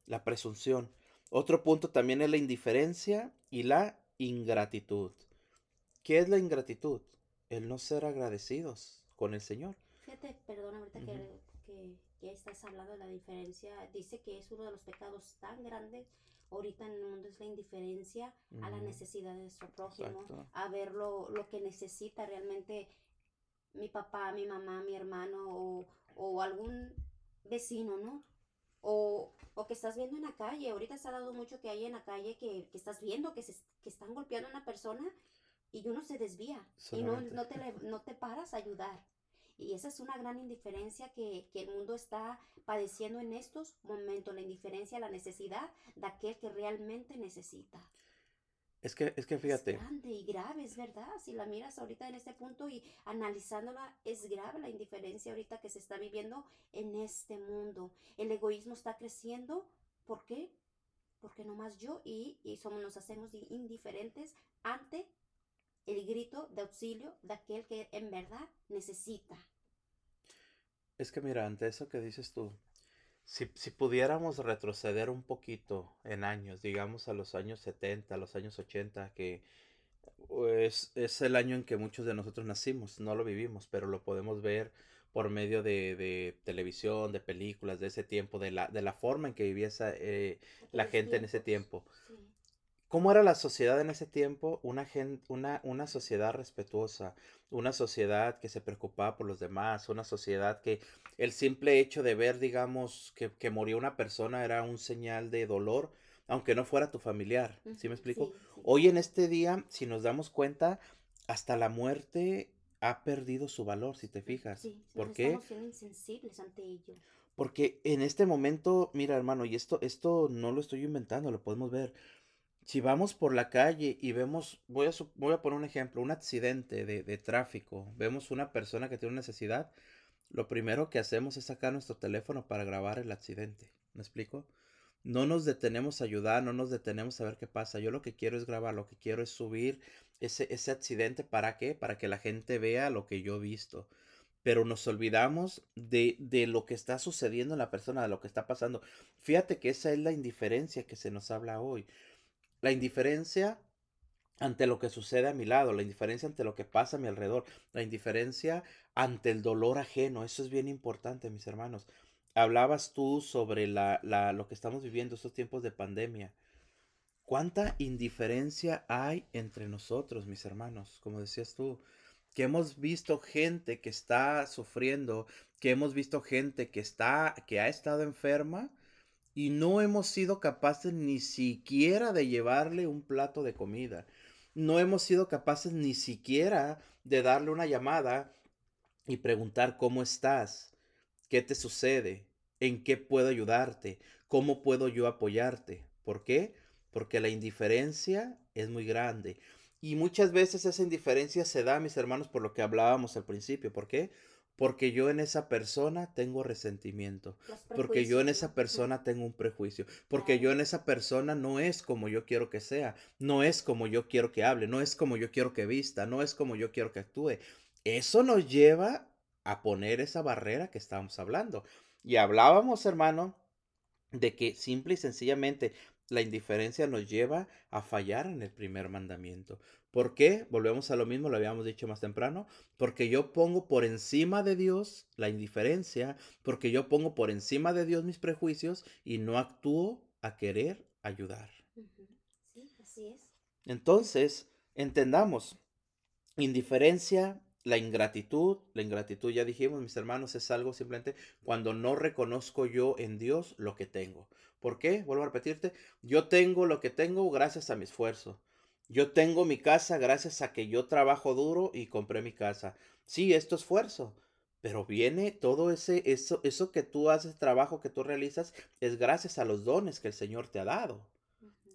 Speaker 1: La presunción. Otro punto también es la indiferencia y la ingratitud. ¿Qué es la ingratitud? El no ser agradecidos con el Señor.
Speaker 2: Fíjate, perdón, ahorita
Speaker 1: Ujú.
Speaker 2: que, que ya estás hablando de la diferencia, dice que es uno de los pecados tan grandes ahorita en el mundo es la indiferencia a la necesidad de nuestro prójimo,
Speaker 1: Exacto.
Speaker 2: a ver lo, lo que necesita realmente mi papá, mi mamá, mi hermano o, o algún vecino, ¿no? O, o que estás viendo en la calle, ahorita se ha dado mucho que hay en la calle que, que estás viendo que, se, que están golpeando a una persona y uno se desvía y no,
Speaker 1: Solamente.
Speaker 2: no, te, no te paras a ayudar. Y esa es una gran indiferencia que, que el mundo está padeciendo en estos momentos, la indiferencia, la necesidad de aquel que realmente necesita.
Speaker 1: Es que, es que fíjate.
Speaker 2: Es grande y grave, es verdad. Si la miras ahorita en este punto y analizándola, es grave la indiferencia ahorita que se está viviendo en este mundo. El egoísmo está creciendo. ¿Por qué? Porque nomás yo y, y somos, nos hacemos di- indiferentes ante el grito de auxilio de aquel que en verdad necesita.
Speaker 1: Es que mira, ante eso que dices tú, si, si pudiéramos retroceder un poquito en años, digamos a los años 70, a los años 80, que es, es el año en que muchos de nosotros nacimos, no lo vivimos, pero lo podemos ver por medio de, de televisión, de películas de ese tiempo, de la, de la forma en que vivía esa, eh, la gente en ese tiempo.
Speaker 2: Sí.
Speaker 1: ¿Cómo era la sociedad en ese tiempo? Una, gen- una, una sociedad respetuosa, una sociedad que se preocupaba por los demás, una sociedad que el simple hecho de ver, digamos, que, que moría una persona era un señal de dolor, aunque no fuera tu familiar. ¿Sí me explico?
Speaker 2: sí, sí.
Speaker 1: Hoy en este día, si nos damos cuenta, hasta la muerte ha perdido su valor, si te fijas.
Speaker 2: Sí,
Speaker 1: ¿Por qué?
Speaker 2: estamos siendo insensibles ante ello.
Speaker 1: Porque en este momento, mira hermano, y esto, esto no lo estoy inventando, lo podemos ver. Si vamos por la calle y vemos, voy a, voy a poner un ejemplo, un accidente de, de tráfico, vemos una persona que tiene una necesidad, lo primero que hacemos es sacar nuestro teléfono para grabar el accidente. ¿Me explico? No nos detenemos a ayudar, no nos detenemos a ver qué pasa. Yo lo que quiero es grabar, lo que quiero es subir ese, ese accidente. ¿Para qué? Para que la gente vea lo que yo he visto. pero nos olvidamos de, de lo que está sucediendo en la persona, de lo que está pasando. Fíjate que esa es la indiferencia que se nos habla hoy. La indiferencia ante lo que sucede a mi lado, la indiferencia ante lo que pasa a mi alrededor, la indiferencia ante el dolor ajeno. Eso es bien importante, mis hermanos. Hablabas tú sobre la, la, lo que estamos viviendo estos tiempos de pandemia. ¿Cuánta indiferencia hay entre nosotros, mis hermanos? Como decías tú, que hemos visto gente que está sufriendo, que hemos visto gente que está que ha estado enferma y no hemos sido capaces ni siquiera de llevarle un plato de comida. No hemos sido capaces ni siquiera de darle una llamada y preguntar cómo estás, qué te sucede, en qué puedo ayudarte, cómo puedo yo apoyarte. ¿Por qué? Porque la indiferencia es muy grande. Y muchas veces esa indiferencia se da, mis hermanos, por lo que hablábamos al principio. ¿Por qué? Porque yo en esa persona tengo resentimiento. Porque yo en esa persona tengo un prejuicio. Porque yo en esa persona no es como yo quiero que sea. No es como yo quiero que hable. No es como yo quiero que vista. No es como yo quiero que actúe. Eso nos lleva a poner esa barrera que estábamos hablando. Y hablábamos, hermano, de que simple y sencillamente la indiferencia nos lleva a fallar en el primer mandamiento. ¿Por qué? Volvemos a lo mismo, lo habíamos dicho más temprano, porque yo pongo por encima de Dios la indiferencia, porque yo pongo por encima de Dios mis prejuicios y no actúo a querer ayudar.
Speaker 2: Sí, así es.
Speaker 1: Entonces, entendamos, indiferencia, la ingratitud, la ingratitud ya dijimos, mis hermanos, es algo simplemente cuando no reconozco yo en Dios lo que tengo. ¿Por qué? Vuelvo a repetirte, yo tengo lo que tengo gracias a mi esfuerzo. Yo tengo mi casa gracias a que yo trabajo duro y compré mi casa. Sí, esto es esfuerzo, pero viene todo ese eso eso que tú haces, trabajo que tú realizas es gracias a los dones que el Señor te ha dado.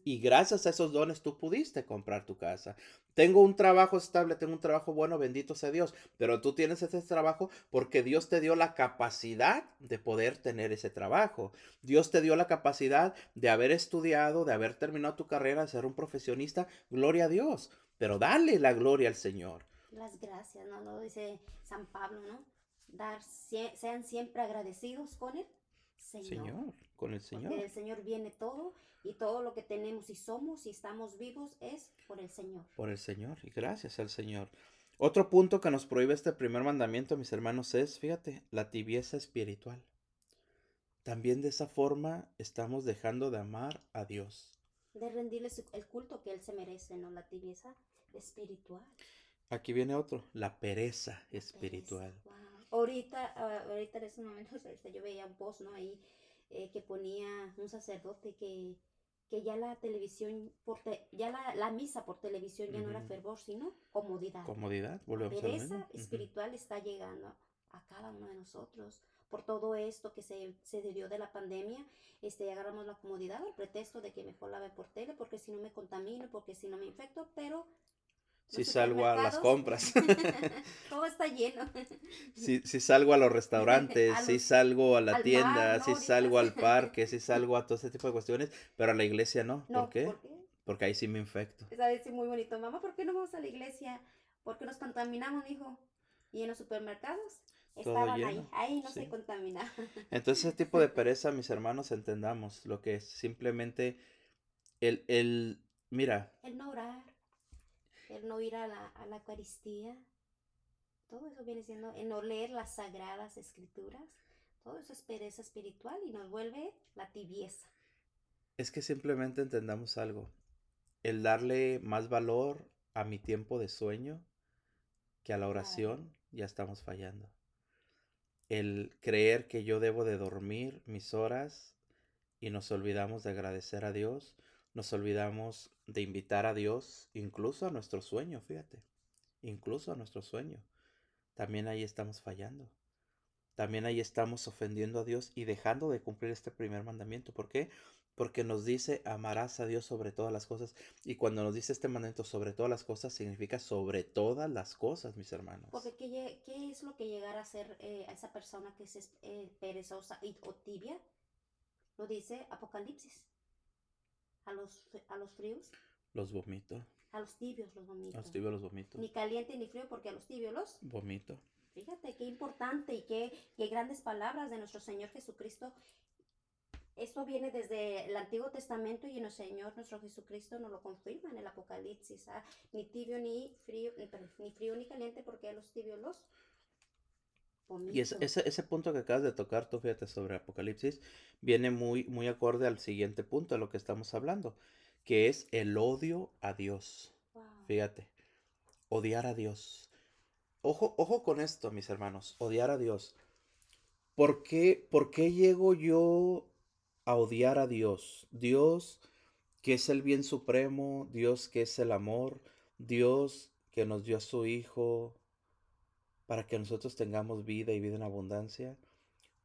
Speaker 1: Y gracias a esos dones tú pudiste comprar tu casa. Tengo un trabajo estable, tengo un trabajo bueno, bendito sea Dios. Pero tú tienes ese trabajo porque Dios te dio la capacidad de poder tener ese trabajo. Dios te dio la capacidad de haber estudiado, de haber terminado tu carrera, de ser un profesionista. Gloria a Dios. Pero dale la gloria al Señor.
Speaker 2: Las gracias, ¿no? Lo dice San Pablo, ¿no? Dar, sean siempre agradecidos con el Señor.
Speaker 1: Señor, con el Señor.
Speaker 2: Porque del Señor viene todo y todo lo que tenemos y somos y estamos vivos es por el Señor.
Speaker 1: Por el Señor y gracias al Señor. Otro punto que nos prohíbe este primer mandamiento, mis hermanos, es, fíjate, la tibieza espiritual. También de esa forma estamos dejando de amar a Dios.
Speaker 2: De rendirle el culto que Él se merece, ¿no? La tibieza espiritual.
Speaker 1: Aquí viene otro, la pereza espiritual.
Speaker 2: Ah, ahorita en ese momento este, yo veía un post, ¿no? Ahí eh, que ponía un sacerdote que que ya la televisión, por ya la, la, misa por televisión ya no era fervor, sino comodidad.
Speaker 1: Comodidad, volvemos
Speaker 2: la pereza espiritual está llegando a cada uno de nosotros. Por todo esto que se, se dio de la pandemia, este, agarramos la comodidad, el pretexto de que mejor la ve por tele, porque si no me contamino, porque si no me infecto, pero
Speaker 1: si salgo a las compras.
Speaker 2: Todo está lleno.
Speaker 1: Si, si salgo a los restaurantes, si salgo a la tienda, si salgo al parque, si salgo a todo ese tipo de cuestiones, pero a la iglesia no. ¿Por, qué? Porque ahí sí me infecto.
Speaker 2: Es a decir muy bonito, mamá, ¿por qué no vamos a la iglesia? Porque nos contaminamos, hijo. Y en los supermercados estaban ahí, ahí no se contamina.
Speaker 1: Entonces ese tipo de pereza, mis hermanos, entendamos lo que es simplemente el, el, mira.
Speaker 2: El no orar el no ir a la, a la Eucaristía, todo eso viene siendo, el no leer las sagradas escrituras, todo eso es pereza espiritual y nos vuelve la tibieza.
Speaker 1: Es que simplemente entendamos algo, el darle más valor a mi tiempo de sueño que a la oración, ya estamos fallando. El creer que yo debo de dormir mis horas y nos olvidamos de agradecer a Dios nos olvidamos de invitar a Dios incluso a nuestro sueño, fíjate, incluso a nuestro sueño. También ahí estamos fallando. También ahí estamos ofendiendo a Dios y dejando de cumplir este primer mandamiento. ¿Por qué? Porque nos dice amarás a Dios sobre todas las cosas. Y cuando nos dice este mandamiento sobre todas las cosas, significa sobre todas las cosas, mis hermanos.
Speaker 2: Porque ¿qué, qué es lo que llegará a ser eh, a esa persona que es eh, perezosa y, o tibia? Lo dice Apocalipsis. A los, a los fríos.
Speaker 1: Los vomito.
Speaker 2: A los tibios los vomito.
Speaker 1: A los tibios los vomito.
Speaker 2: Ni caliente ni frío porque a los tibios los
Speaker 1: vomito.
Speaker 2: Fíjate qué importante y qué, qué grandes palabras de nuestro Señor Jesucristo. Esto viene desde el Antiguo Testamento y el Señor nuestro Jesucristo nos lo confirma en el Apocalipsis. ¿ah? Ni tibio ni frío, ni, ni frío ni caliente, porque a los tibios los
Speaker 1: y ese, ese, punto que acabas de tocar, tú fíjate, sobre Apocalipsis, viene muy, muy acorde al siguiente punto, a lo que estamos hablando, que es el odio a Dios. Fíjate, odiar a Dios. Ojo, ojo con esto, mis hermanos, odiar a Dios. ¿Por qué, ¿Por qué llego yo a odiar a Dios? Dios que es el bien supremo, Dios que es el amor, Dios que nos dio a su Hijo, para que nosotros tengamos vida y vida en abundancia.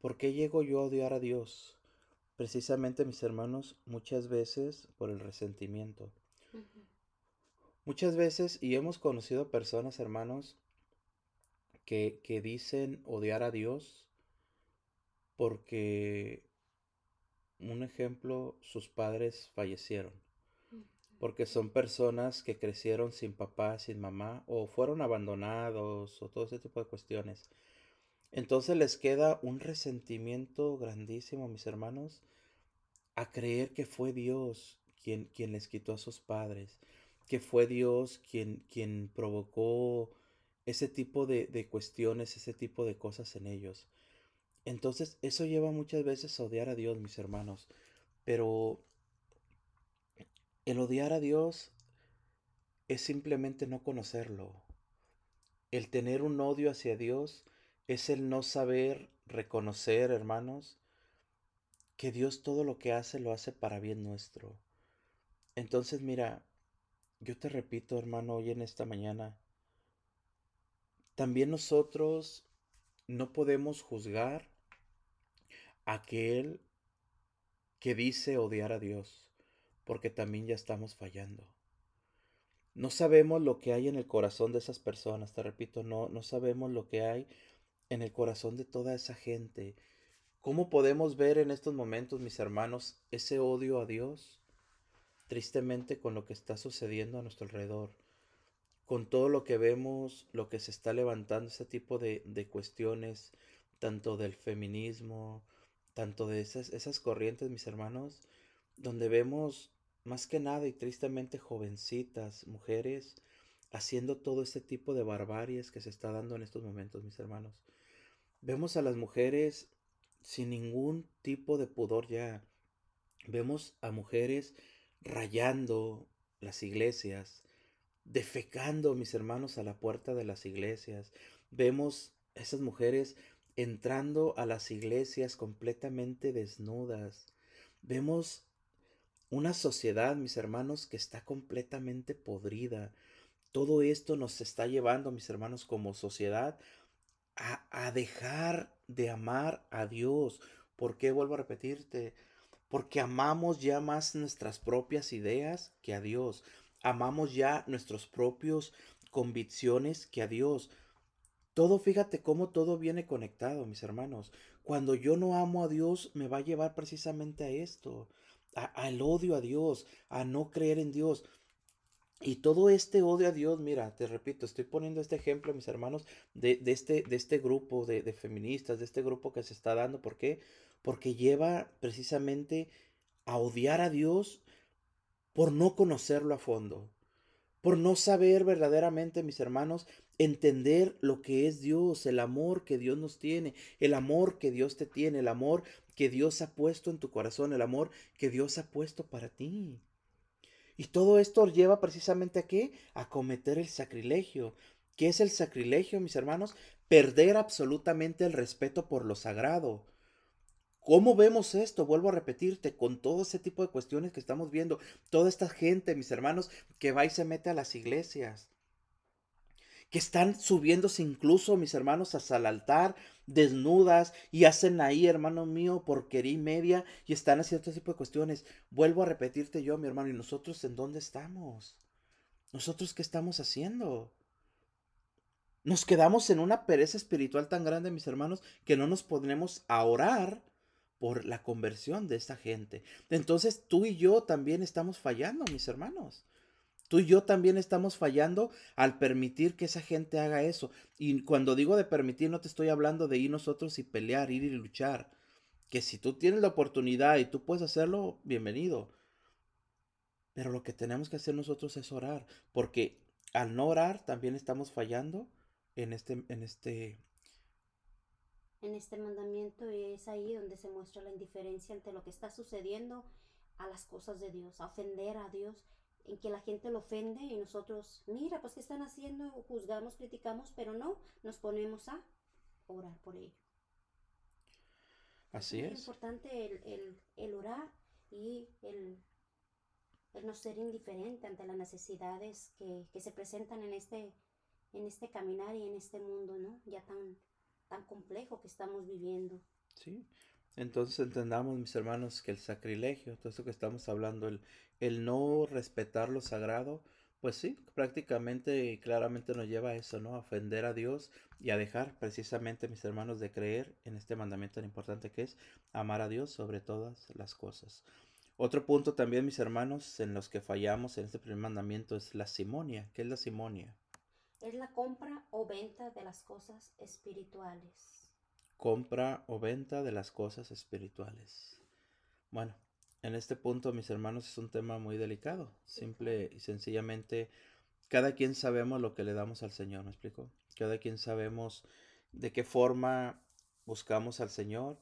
Speaker 1: ¿Por qué llego yo a odiar a Dios? Precisamente, mis hermanos, muchas veces por el resentimiento. Muchas veces, y hemos conocido personas, hermanos, que, que dicen odiar a Dios porque, un ejemplo, sus padres fallecieron porque son personas que crecieron sin papá, sin mamá, o fueron abandonados, o todo ese tipo de cuestiones. Entonces les queda un resentimiento grandísimo, mis hermanos, a creer que fue Dios quien, quien les quitó a sus padres, que fue Dios quien, quien provocó ese tipo de, de cuestiones, ese tipo de cosas en ellos. Entonces eso lleva muchas veces a odiar a Dios, mis hermanos, pero el odiar a Dios es simplemente no conocerlo. El tener un odio hacia Dios es el no saber reconocer, hermanos, que Dios todo lo que hace lo hace para bien nuestro. Entonces, mira, yo te repito, hermano, hoy en esta mañana, también nosotros no podemos juzgar a aquel que dice odiar a Dios porque también ya estamos fallando. No sabemos lo que hay en el corazón de esas personas, te repito, no, no sabemos lo que hay en el corazón de toda esa gente. ¿Cómo podemos ver en estos momentos, mis hermanos, ese odio a Dios? Tristemente con lo que está sucediendo a nuestro alrededor, con todo lo que vemos, lo que se está levantando, ese tipo de, de cuestiones, tanto del feminismo, tanto de esas, esas corrientes, mis hermanos, donde vemos más que nada y tristemente jovencitas, mujeres, haciendo todo este tipo de barbaries que se está dando en estos momentos, mis hermanos. Vemos a las mujeres sin ningún tipo de pudor ya. Vemos a mujeres rayando las iglesias, defecando, mis hermanos, a la puerta de las iglesias. Vemos a esas mujeres entrando a las iglesias completamente desnudas. Vemos una sociedad, mis hermanos, que está completamente podrida. Todo esto nos está llevando, mis hermanos, como sociedad, a, a dejar de amar a Dios. ¿Por qué vuelvo a repetirte? Porque amamos ya más nuestras propias ideas que a Dios. Amamos ya nuestros propios convicciones que a Dios. Todo, fíjate cómo todo viene conectado, mis hermanos. Cuando yo no amo a Dios, me va a llevar precisamente a esto al odio a Dios, a no creer en Dios. Y todo este odio a Dios, mira, te repito, estoy poniendo este ejemplo, mis hermanos, de, este, de este grupo de, de, feministas, de este grupo que se está dando. ¿Por qué? Porque lleva precisamente a odiar a Dios por no conocerlo a fondo, por no saber verdaderamente, mis hermanos, entender lo que es Dios, el amor que Dios nos tiene, el amor que Dios te tiene, el amor que Dios ha puesto en tu corazón, el amor que Dios ha puesto para ti. Y todo esto lleva precisamente a qué? A cometer el sacrilegio. ¿Qué es el sacrilegio, mis hermanos? Perder absolutamente el respeto por lo sagrado. ¿Cómo vemos esto? Vuelvo a repetirte, con todo ese tipo de cuestiones que estamos viendo, toda esta gente, mis hermanos, que va y se mete a las iglesias, que están subiéndose incluso, mis hermanos, hasta el altar, desnudas, y hacen ahí, hermano mío, porquería y media, y están haciendo todo tipo de cuestiones. Vuelvo a repetirte yo, mi hermano, ¿y nosotros en dónde estamos? ¿Nosotros qué estamos haciendo? Nos quedamos en una pereza espiritual tan grande, mis hermanos, que no nos podremos a orar por la conversión de esta gente. Entonces tú y yo también estamos fallando, mis hermanos. Tú y yo también estamos fallando al permitir que esa gente haga eso. Y cuando digo de permitir, no te estoy hablando de ir nosotros y pelear, ir y luchar. Que si tú tienes la oportunidad y tú puedes hacerlo, bienvenido. Pero lo que tenemos que hacer nosotros es orar. Porque al no orar también estamos fallando en este, en este,
Speaker 2: en este mandamiento y es ahí donde se muestra la indiferencia ante lo que está sucediendo a las cosas de Dios, a ofender a Dios, en que la gente lo ofende y nosotros, mira, pues qué están haciendo, juzgamos, criticamos, pero no, nos ponemos a orar por ello.
Speaker 1: Así es.
Speaker 2: Es importante el, el, el orar y el, el, no ser indiferente ante las necesidades que, que se presentan en este, en este caminar y en este mundo, ¿no? Ya tan, tan complejo que estamos viviendo.
Speaker 1: Sí. Entonces entendamos, mis hermanos, que el sacrilegio, todo esto que estamos hablando, el, el no respetar lo sagrado, pues sí, prácticamente y claramente nos lleva a eso, ¿no? A ofender a Dios y a dejar precisamente, mis hermanos, de creer en este mandamiento tan importante que es amar a Dios sobre todas las cosas. Otro punto también, mis hermanos, en los que fallamos en este primer mandamiento es la simonia. ¿Qué es la simonia?
Speaker 2: Es la compra o venta de las cosas espirituales.
Speaker 1: Compra o venta de las cosas espirituales. Bueno, en este punto, mis hermanos, es un tema muy delicado. Simple y sencillamente, cada quien sabemos lo que le damos al Señor, ¿me explico? Cada quien sabemos de qué forma buscamos al Señor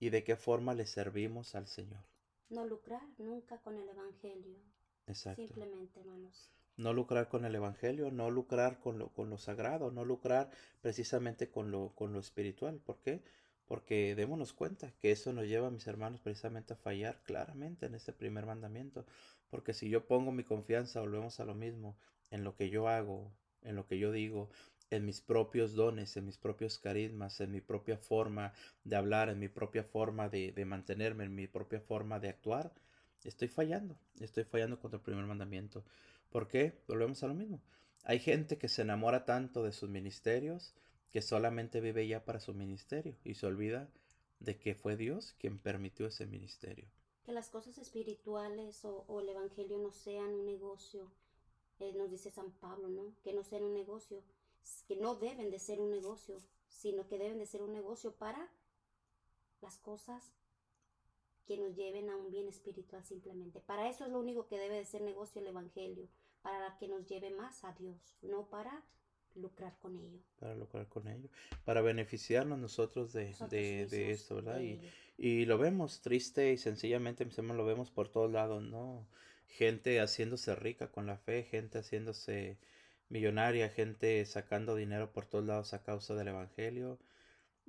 Speaker 1: y de qué forma le servimos al Señor.
Speaker 2: No lucrar nunca con el Evangelio.
Speaker 1: Exacto.
Speaker 2: Simplemente, hermanos.
Speaker 1: No lucrar con el Evangelio, no lucrar con lo, con lo sagrado, no lucrar precisamente con lo, con lo espiritual. ¿Por qué? Porque démonos cuenta que eso nos lleva, mis hermanos, precisamente a fallar claramente en este primer mandamiento. Porque si yo pongo mi confianza, volvemos a lo mismo, en lo que yo hago, en lo que yo digo, en mis propios dones, en mis propios carismas, en mi propia forma de hablar, en mi propia forma de, de mantenerme, en mi propia forma de actuar, estoy fallando, estoy fallando contra el primer mandamiento. ¿Por qué? Volvemos a lo mismo. Hay gente que se enamora tanto de sus ministerios, que solamente vive ya para su ministerio y se olvida de que fue Dios quien permitió ese ministerio.
Speaker 2: Que las cosas espirituales o, o el Evangelio no sean un negocio, eh, nos dice San Pablo, ¿no? Que no sean un negocio, que no deben de ser un negocio, sino que deben de ser un negocio para las cosas que nos lleven a un bien espiritual simplemente. Para eso es lo único que debe de ser negocio el Evangelio, para que nos lleve más a Dios, no para lucrar con ello.
Speaker 1: Para lucrar con ello, para beneficiarnos nosotros de,
Speaker 2: Nosotros
Speaker 1: de, de esto, ¿verdad?
Speaker 2: de
Speaker 1: Y, y lo vemos triste y sencillamente, mis hermanos, lo vemos por todos lados, ¿no? Gente haciéndose rica con la fe, gente haciéndose millonaria, gente sacando dinero por todos lados a causa del Evangelio.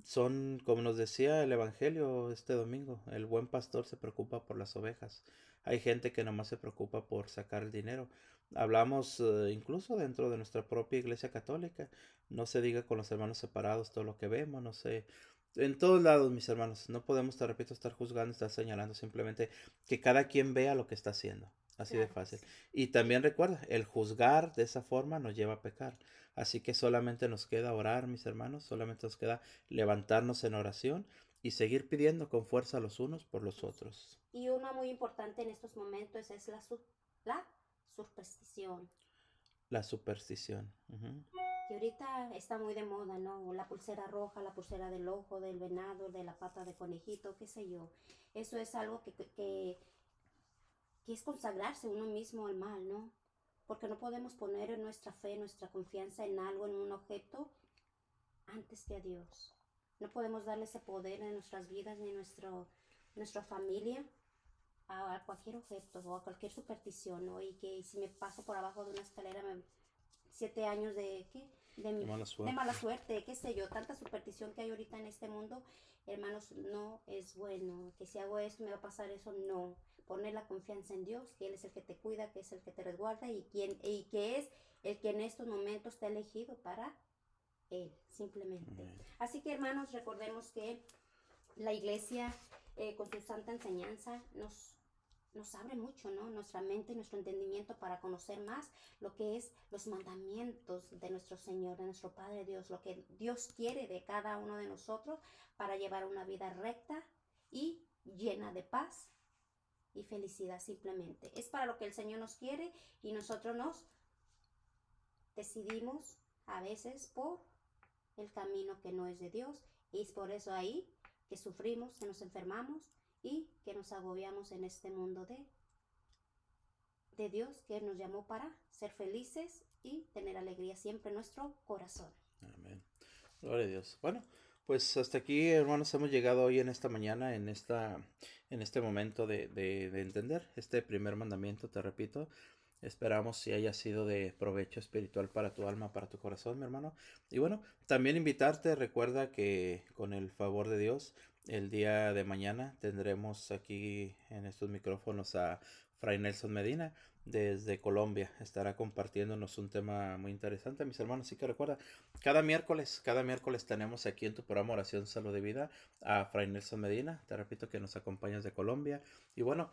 Speaker 1: Son, como nos decía el Evangelio este domingo, el buen pastor se preocupa por las ovejas. Hay gente que nomás se preocupa por sacar el dinero. Hablamos eh, incluso dentro de nuestra propia iglesia católica. No se diga con los hermanos separados todo lo que vemos, no sé. En todos lados, mis hermanos, no podemos, te repito, estar juzgando, estar señalando, simplemente que cada quien vea lo que está haciendo. Así de
Speaker 2: Claro,
Speaker 1: fácil.
Speaker 2: sí.
Speaker 1: Y también recuerda, el juzgar de esa forma nos lleva a pecar. Así que solamente nos queda orar, mis hermanos, solamente nos queda levantarnos en oración y seguir pidiendo con fuerza los unos por los otros.
Speaker 2: Y una muy importante en estos momentos es la, su- la superstición,
Speaker 1: La superstición. ujú.
Speaker 2: que ahorita está muy de moda, ¿no? La pulsera roja, la pulsera del ojo, del venado, de la pata de conejito, qué sé yo. Eso es algo que, que, que es consagrarse uno mismo al mal, ¿no? Porque no podemos poner nuestra fe, nuestra confianza en algo, en un objeto, antes que a Dios. No podemos darle ese poder en nuestras vidas ni en nuestro, nuestra familia a, a cualquier objeto o a cualquier superstición, ¿no? Y que si me paso por abajo de una escalera, me, siete años de, ¿qué? De,
Speaker 1: De mala
Speaker 2: de
Speaker 1: suerte.
Speaker 2: mala suerte, qué sé yo, tanta superstición que hay ahorita en este mundo, hermanos, no es bueno, que si hago esto me va a pasar eso, no. Poner la confianza en Dios, que Él es el que te cuida, que es el que te resguarda y, quien, y que es el que en estos momentos te ha elegido para Él, simplemente.
Speaker 1: Amén.
Speaker 2: Así que hermanos, recordemos que la iglesia eh, con su santa enseñanza nos, nos abre mucho, ¿no? Nuestra mente y nuestro entendimiento para conocer más lo que es los mandamientos de nuestro Señor, de nuestro Padre Dios, lo que Dios quiere de cada uno de nosotros para llevar una vida recta y llena de paz y felicidad simplemente. Es para lo que el Señor nos quiere y nosotros nos decidimos a veces por el camino que no es de Dios y es por eso ahí que sufrimos, que nos enfermamos y que nos agobiamos en este mundo de, de Dios que nos llamó para ser felices y tener alegría siempre en nuestro corazón.
Speaker 1: Amén. Gloria a Dios. Bueno, pues hasta aquí, hermanos, hemos llegado hoy en esta mañana, en esta, en este momento de, de, de entender este primer mandamiento, te repito. Esperamos si haya sido de provecho espiritual para tu alma, para tu corazón, mi hermano. Y bueno, también invitarte, recuerda que con el favor de Dios, el día de mañana tendremos aquí en estos micrófonos a Fray Nelson Medina desde Colombia. Estará compartiéndonos un tema muy interesante, mis hermanos. Así que recuerda, cada miércoles, cada miércoles tenemos aquí en tu programa Oración Salud de Vida a Fray Nelson Medina. Te repito que nos acompañas de Colombia. Y bueno,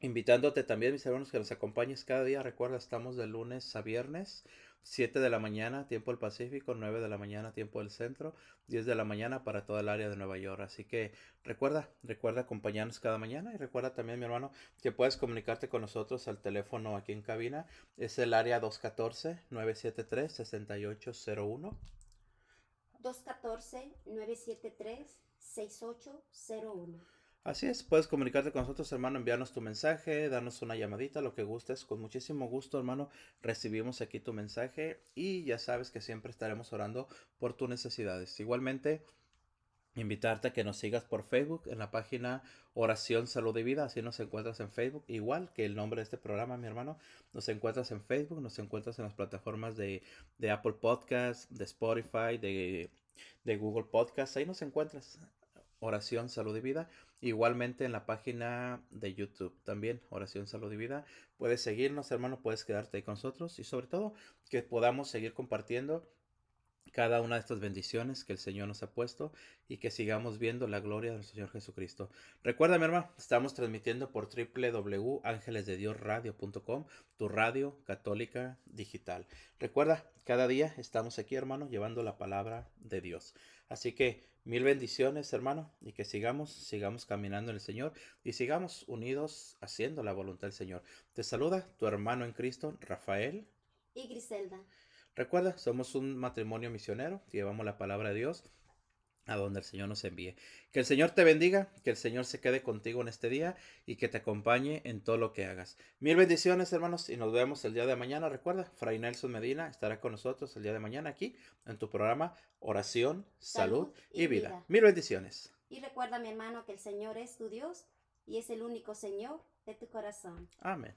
Speaker 1: invitándote también, mis hermanos, que nos acompañes cada día. Recuerda, estamos de lunes a viernes. 7 de la mañana, tiempo del Pacífico, 9 de la mañana, tiempo del centro, 10 de la mañana para toda el área de Nueva York. Así que recuerda, recuerda acompañarnos cada mañana y recuerda también, mi hermano, que puedes comunicarte con nosotros al teléfono aquí en cabina. Es el área 214-973-6801.
Speaker 2: 214-973-6801.
Speaker 1: Así es, puedes comunicarte con nosotros, hermano, enviarnos tu mensaje, darnos una llamadita, lo que gustes. Con muchísimo gusto, hermano, recibimos aquí tu mensaje y ya sabes que siempre estaremos orando por tus necesidades. Igualmente, invitarte a que nos sigas por Facebook en la página Oración Salud y Vida, así nos encuentras en Facebook, igual que el nombre de este programa, mi hermano, nos encuentras en Facebook, nos encuentras en las plataformas de, Apple Podcast, de Spotify, de, de Google Podcast, ahí nos encuentras. Oración Salud y Vida. Igualmente en la página de YouTube también, Oración Salud y Vida. Puedes seguirnos, hermano, puedes quedarte ahí con nosotros y sobre todo que podamos seguir compartiendo cada una de estas bendiciones que el Señor nos ha puesto y que sigamos viendo la gloria de nuestro Señor Jesucristo. Recuerda, mi hermano, estamos transmitiendo por www.angelesdediosradio.com, tu radio católica digital. Recuerda, cada día estamos aquí, hermano, llevando la palabra de Dios. Así que mil bendiciones, hermano, y que sigamos, sigamos caminando en el Señor y sigamos unidos haciendo la voluntad del Señor. Te saluda tu hermano en Cristo, Rafael.
Speaker 2: Y Griselda.
Speaker 1: Recuerda, somos un matrimonio misionero, llevamos la palabra de Dios a donde el Señor nos envíe. Que el Señor te bendiga, que el Señor se quede contigo en este día y que te acompañe en todo lo que hagas. Mil bendiciones, hermanos, y nos vemos el día de mañana. Recuerda, Fray Nelson Medina estará con nosotros el día de mañana aquí en tu programa Oración, Salud, y, vida. Mil bendiciones.
Speaker 2: Y recuerda, mi hermano, que el Señor es tu Dios y es el único Señor de tu corazón.
Speaker 1: Amén.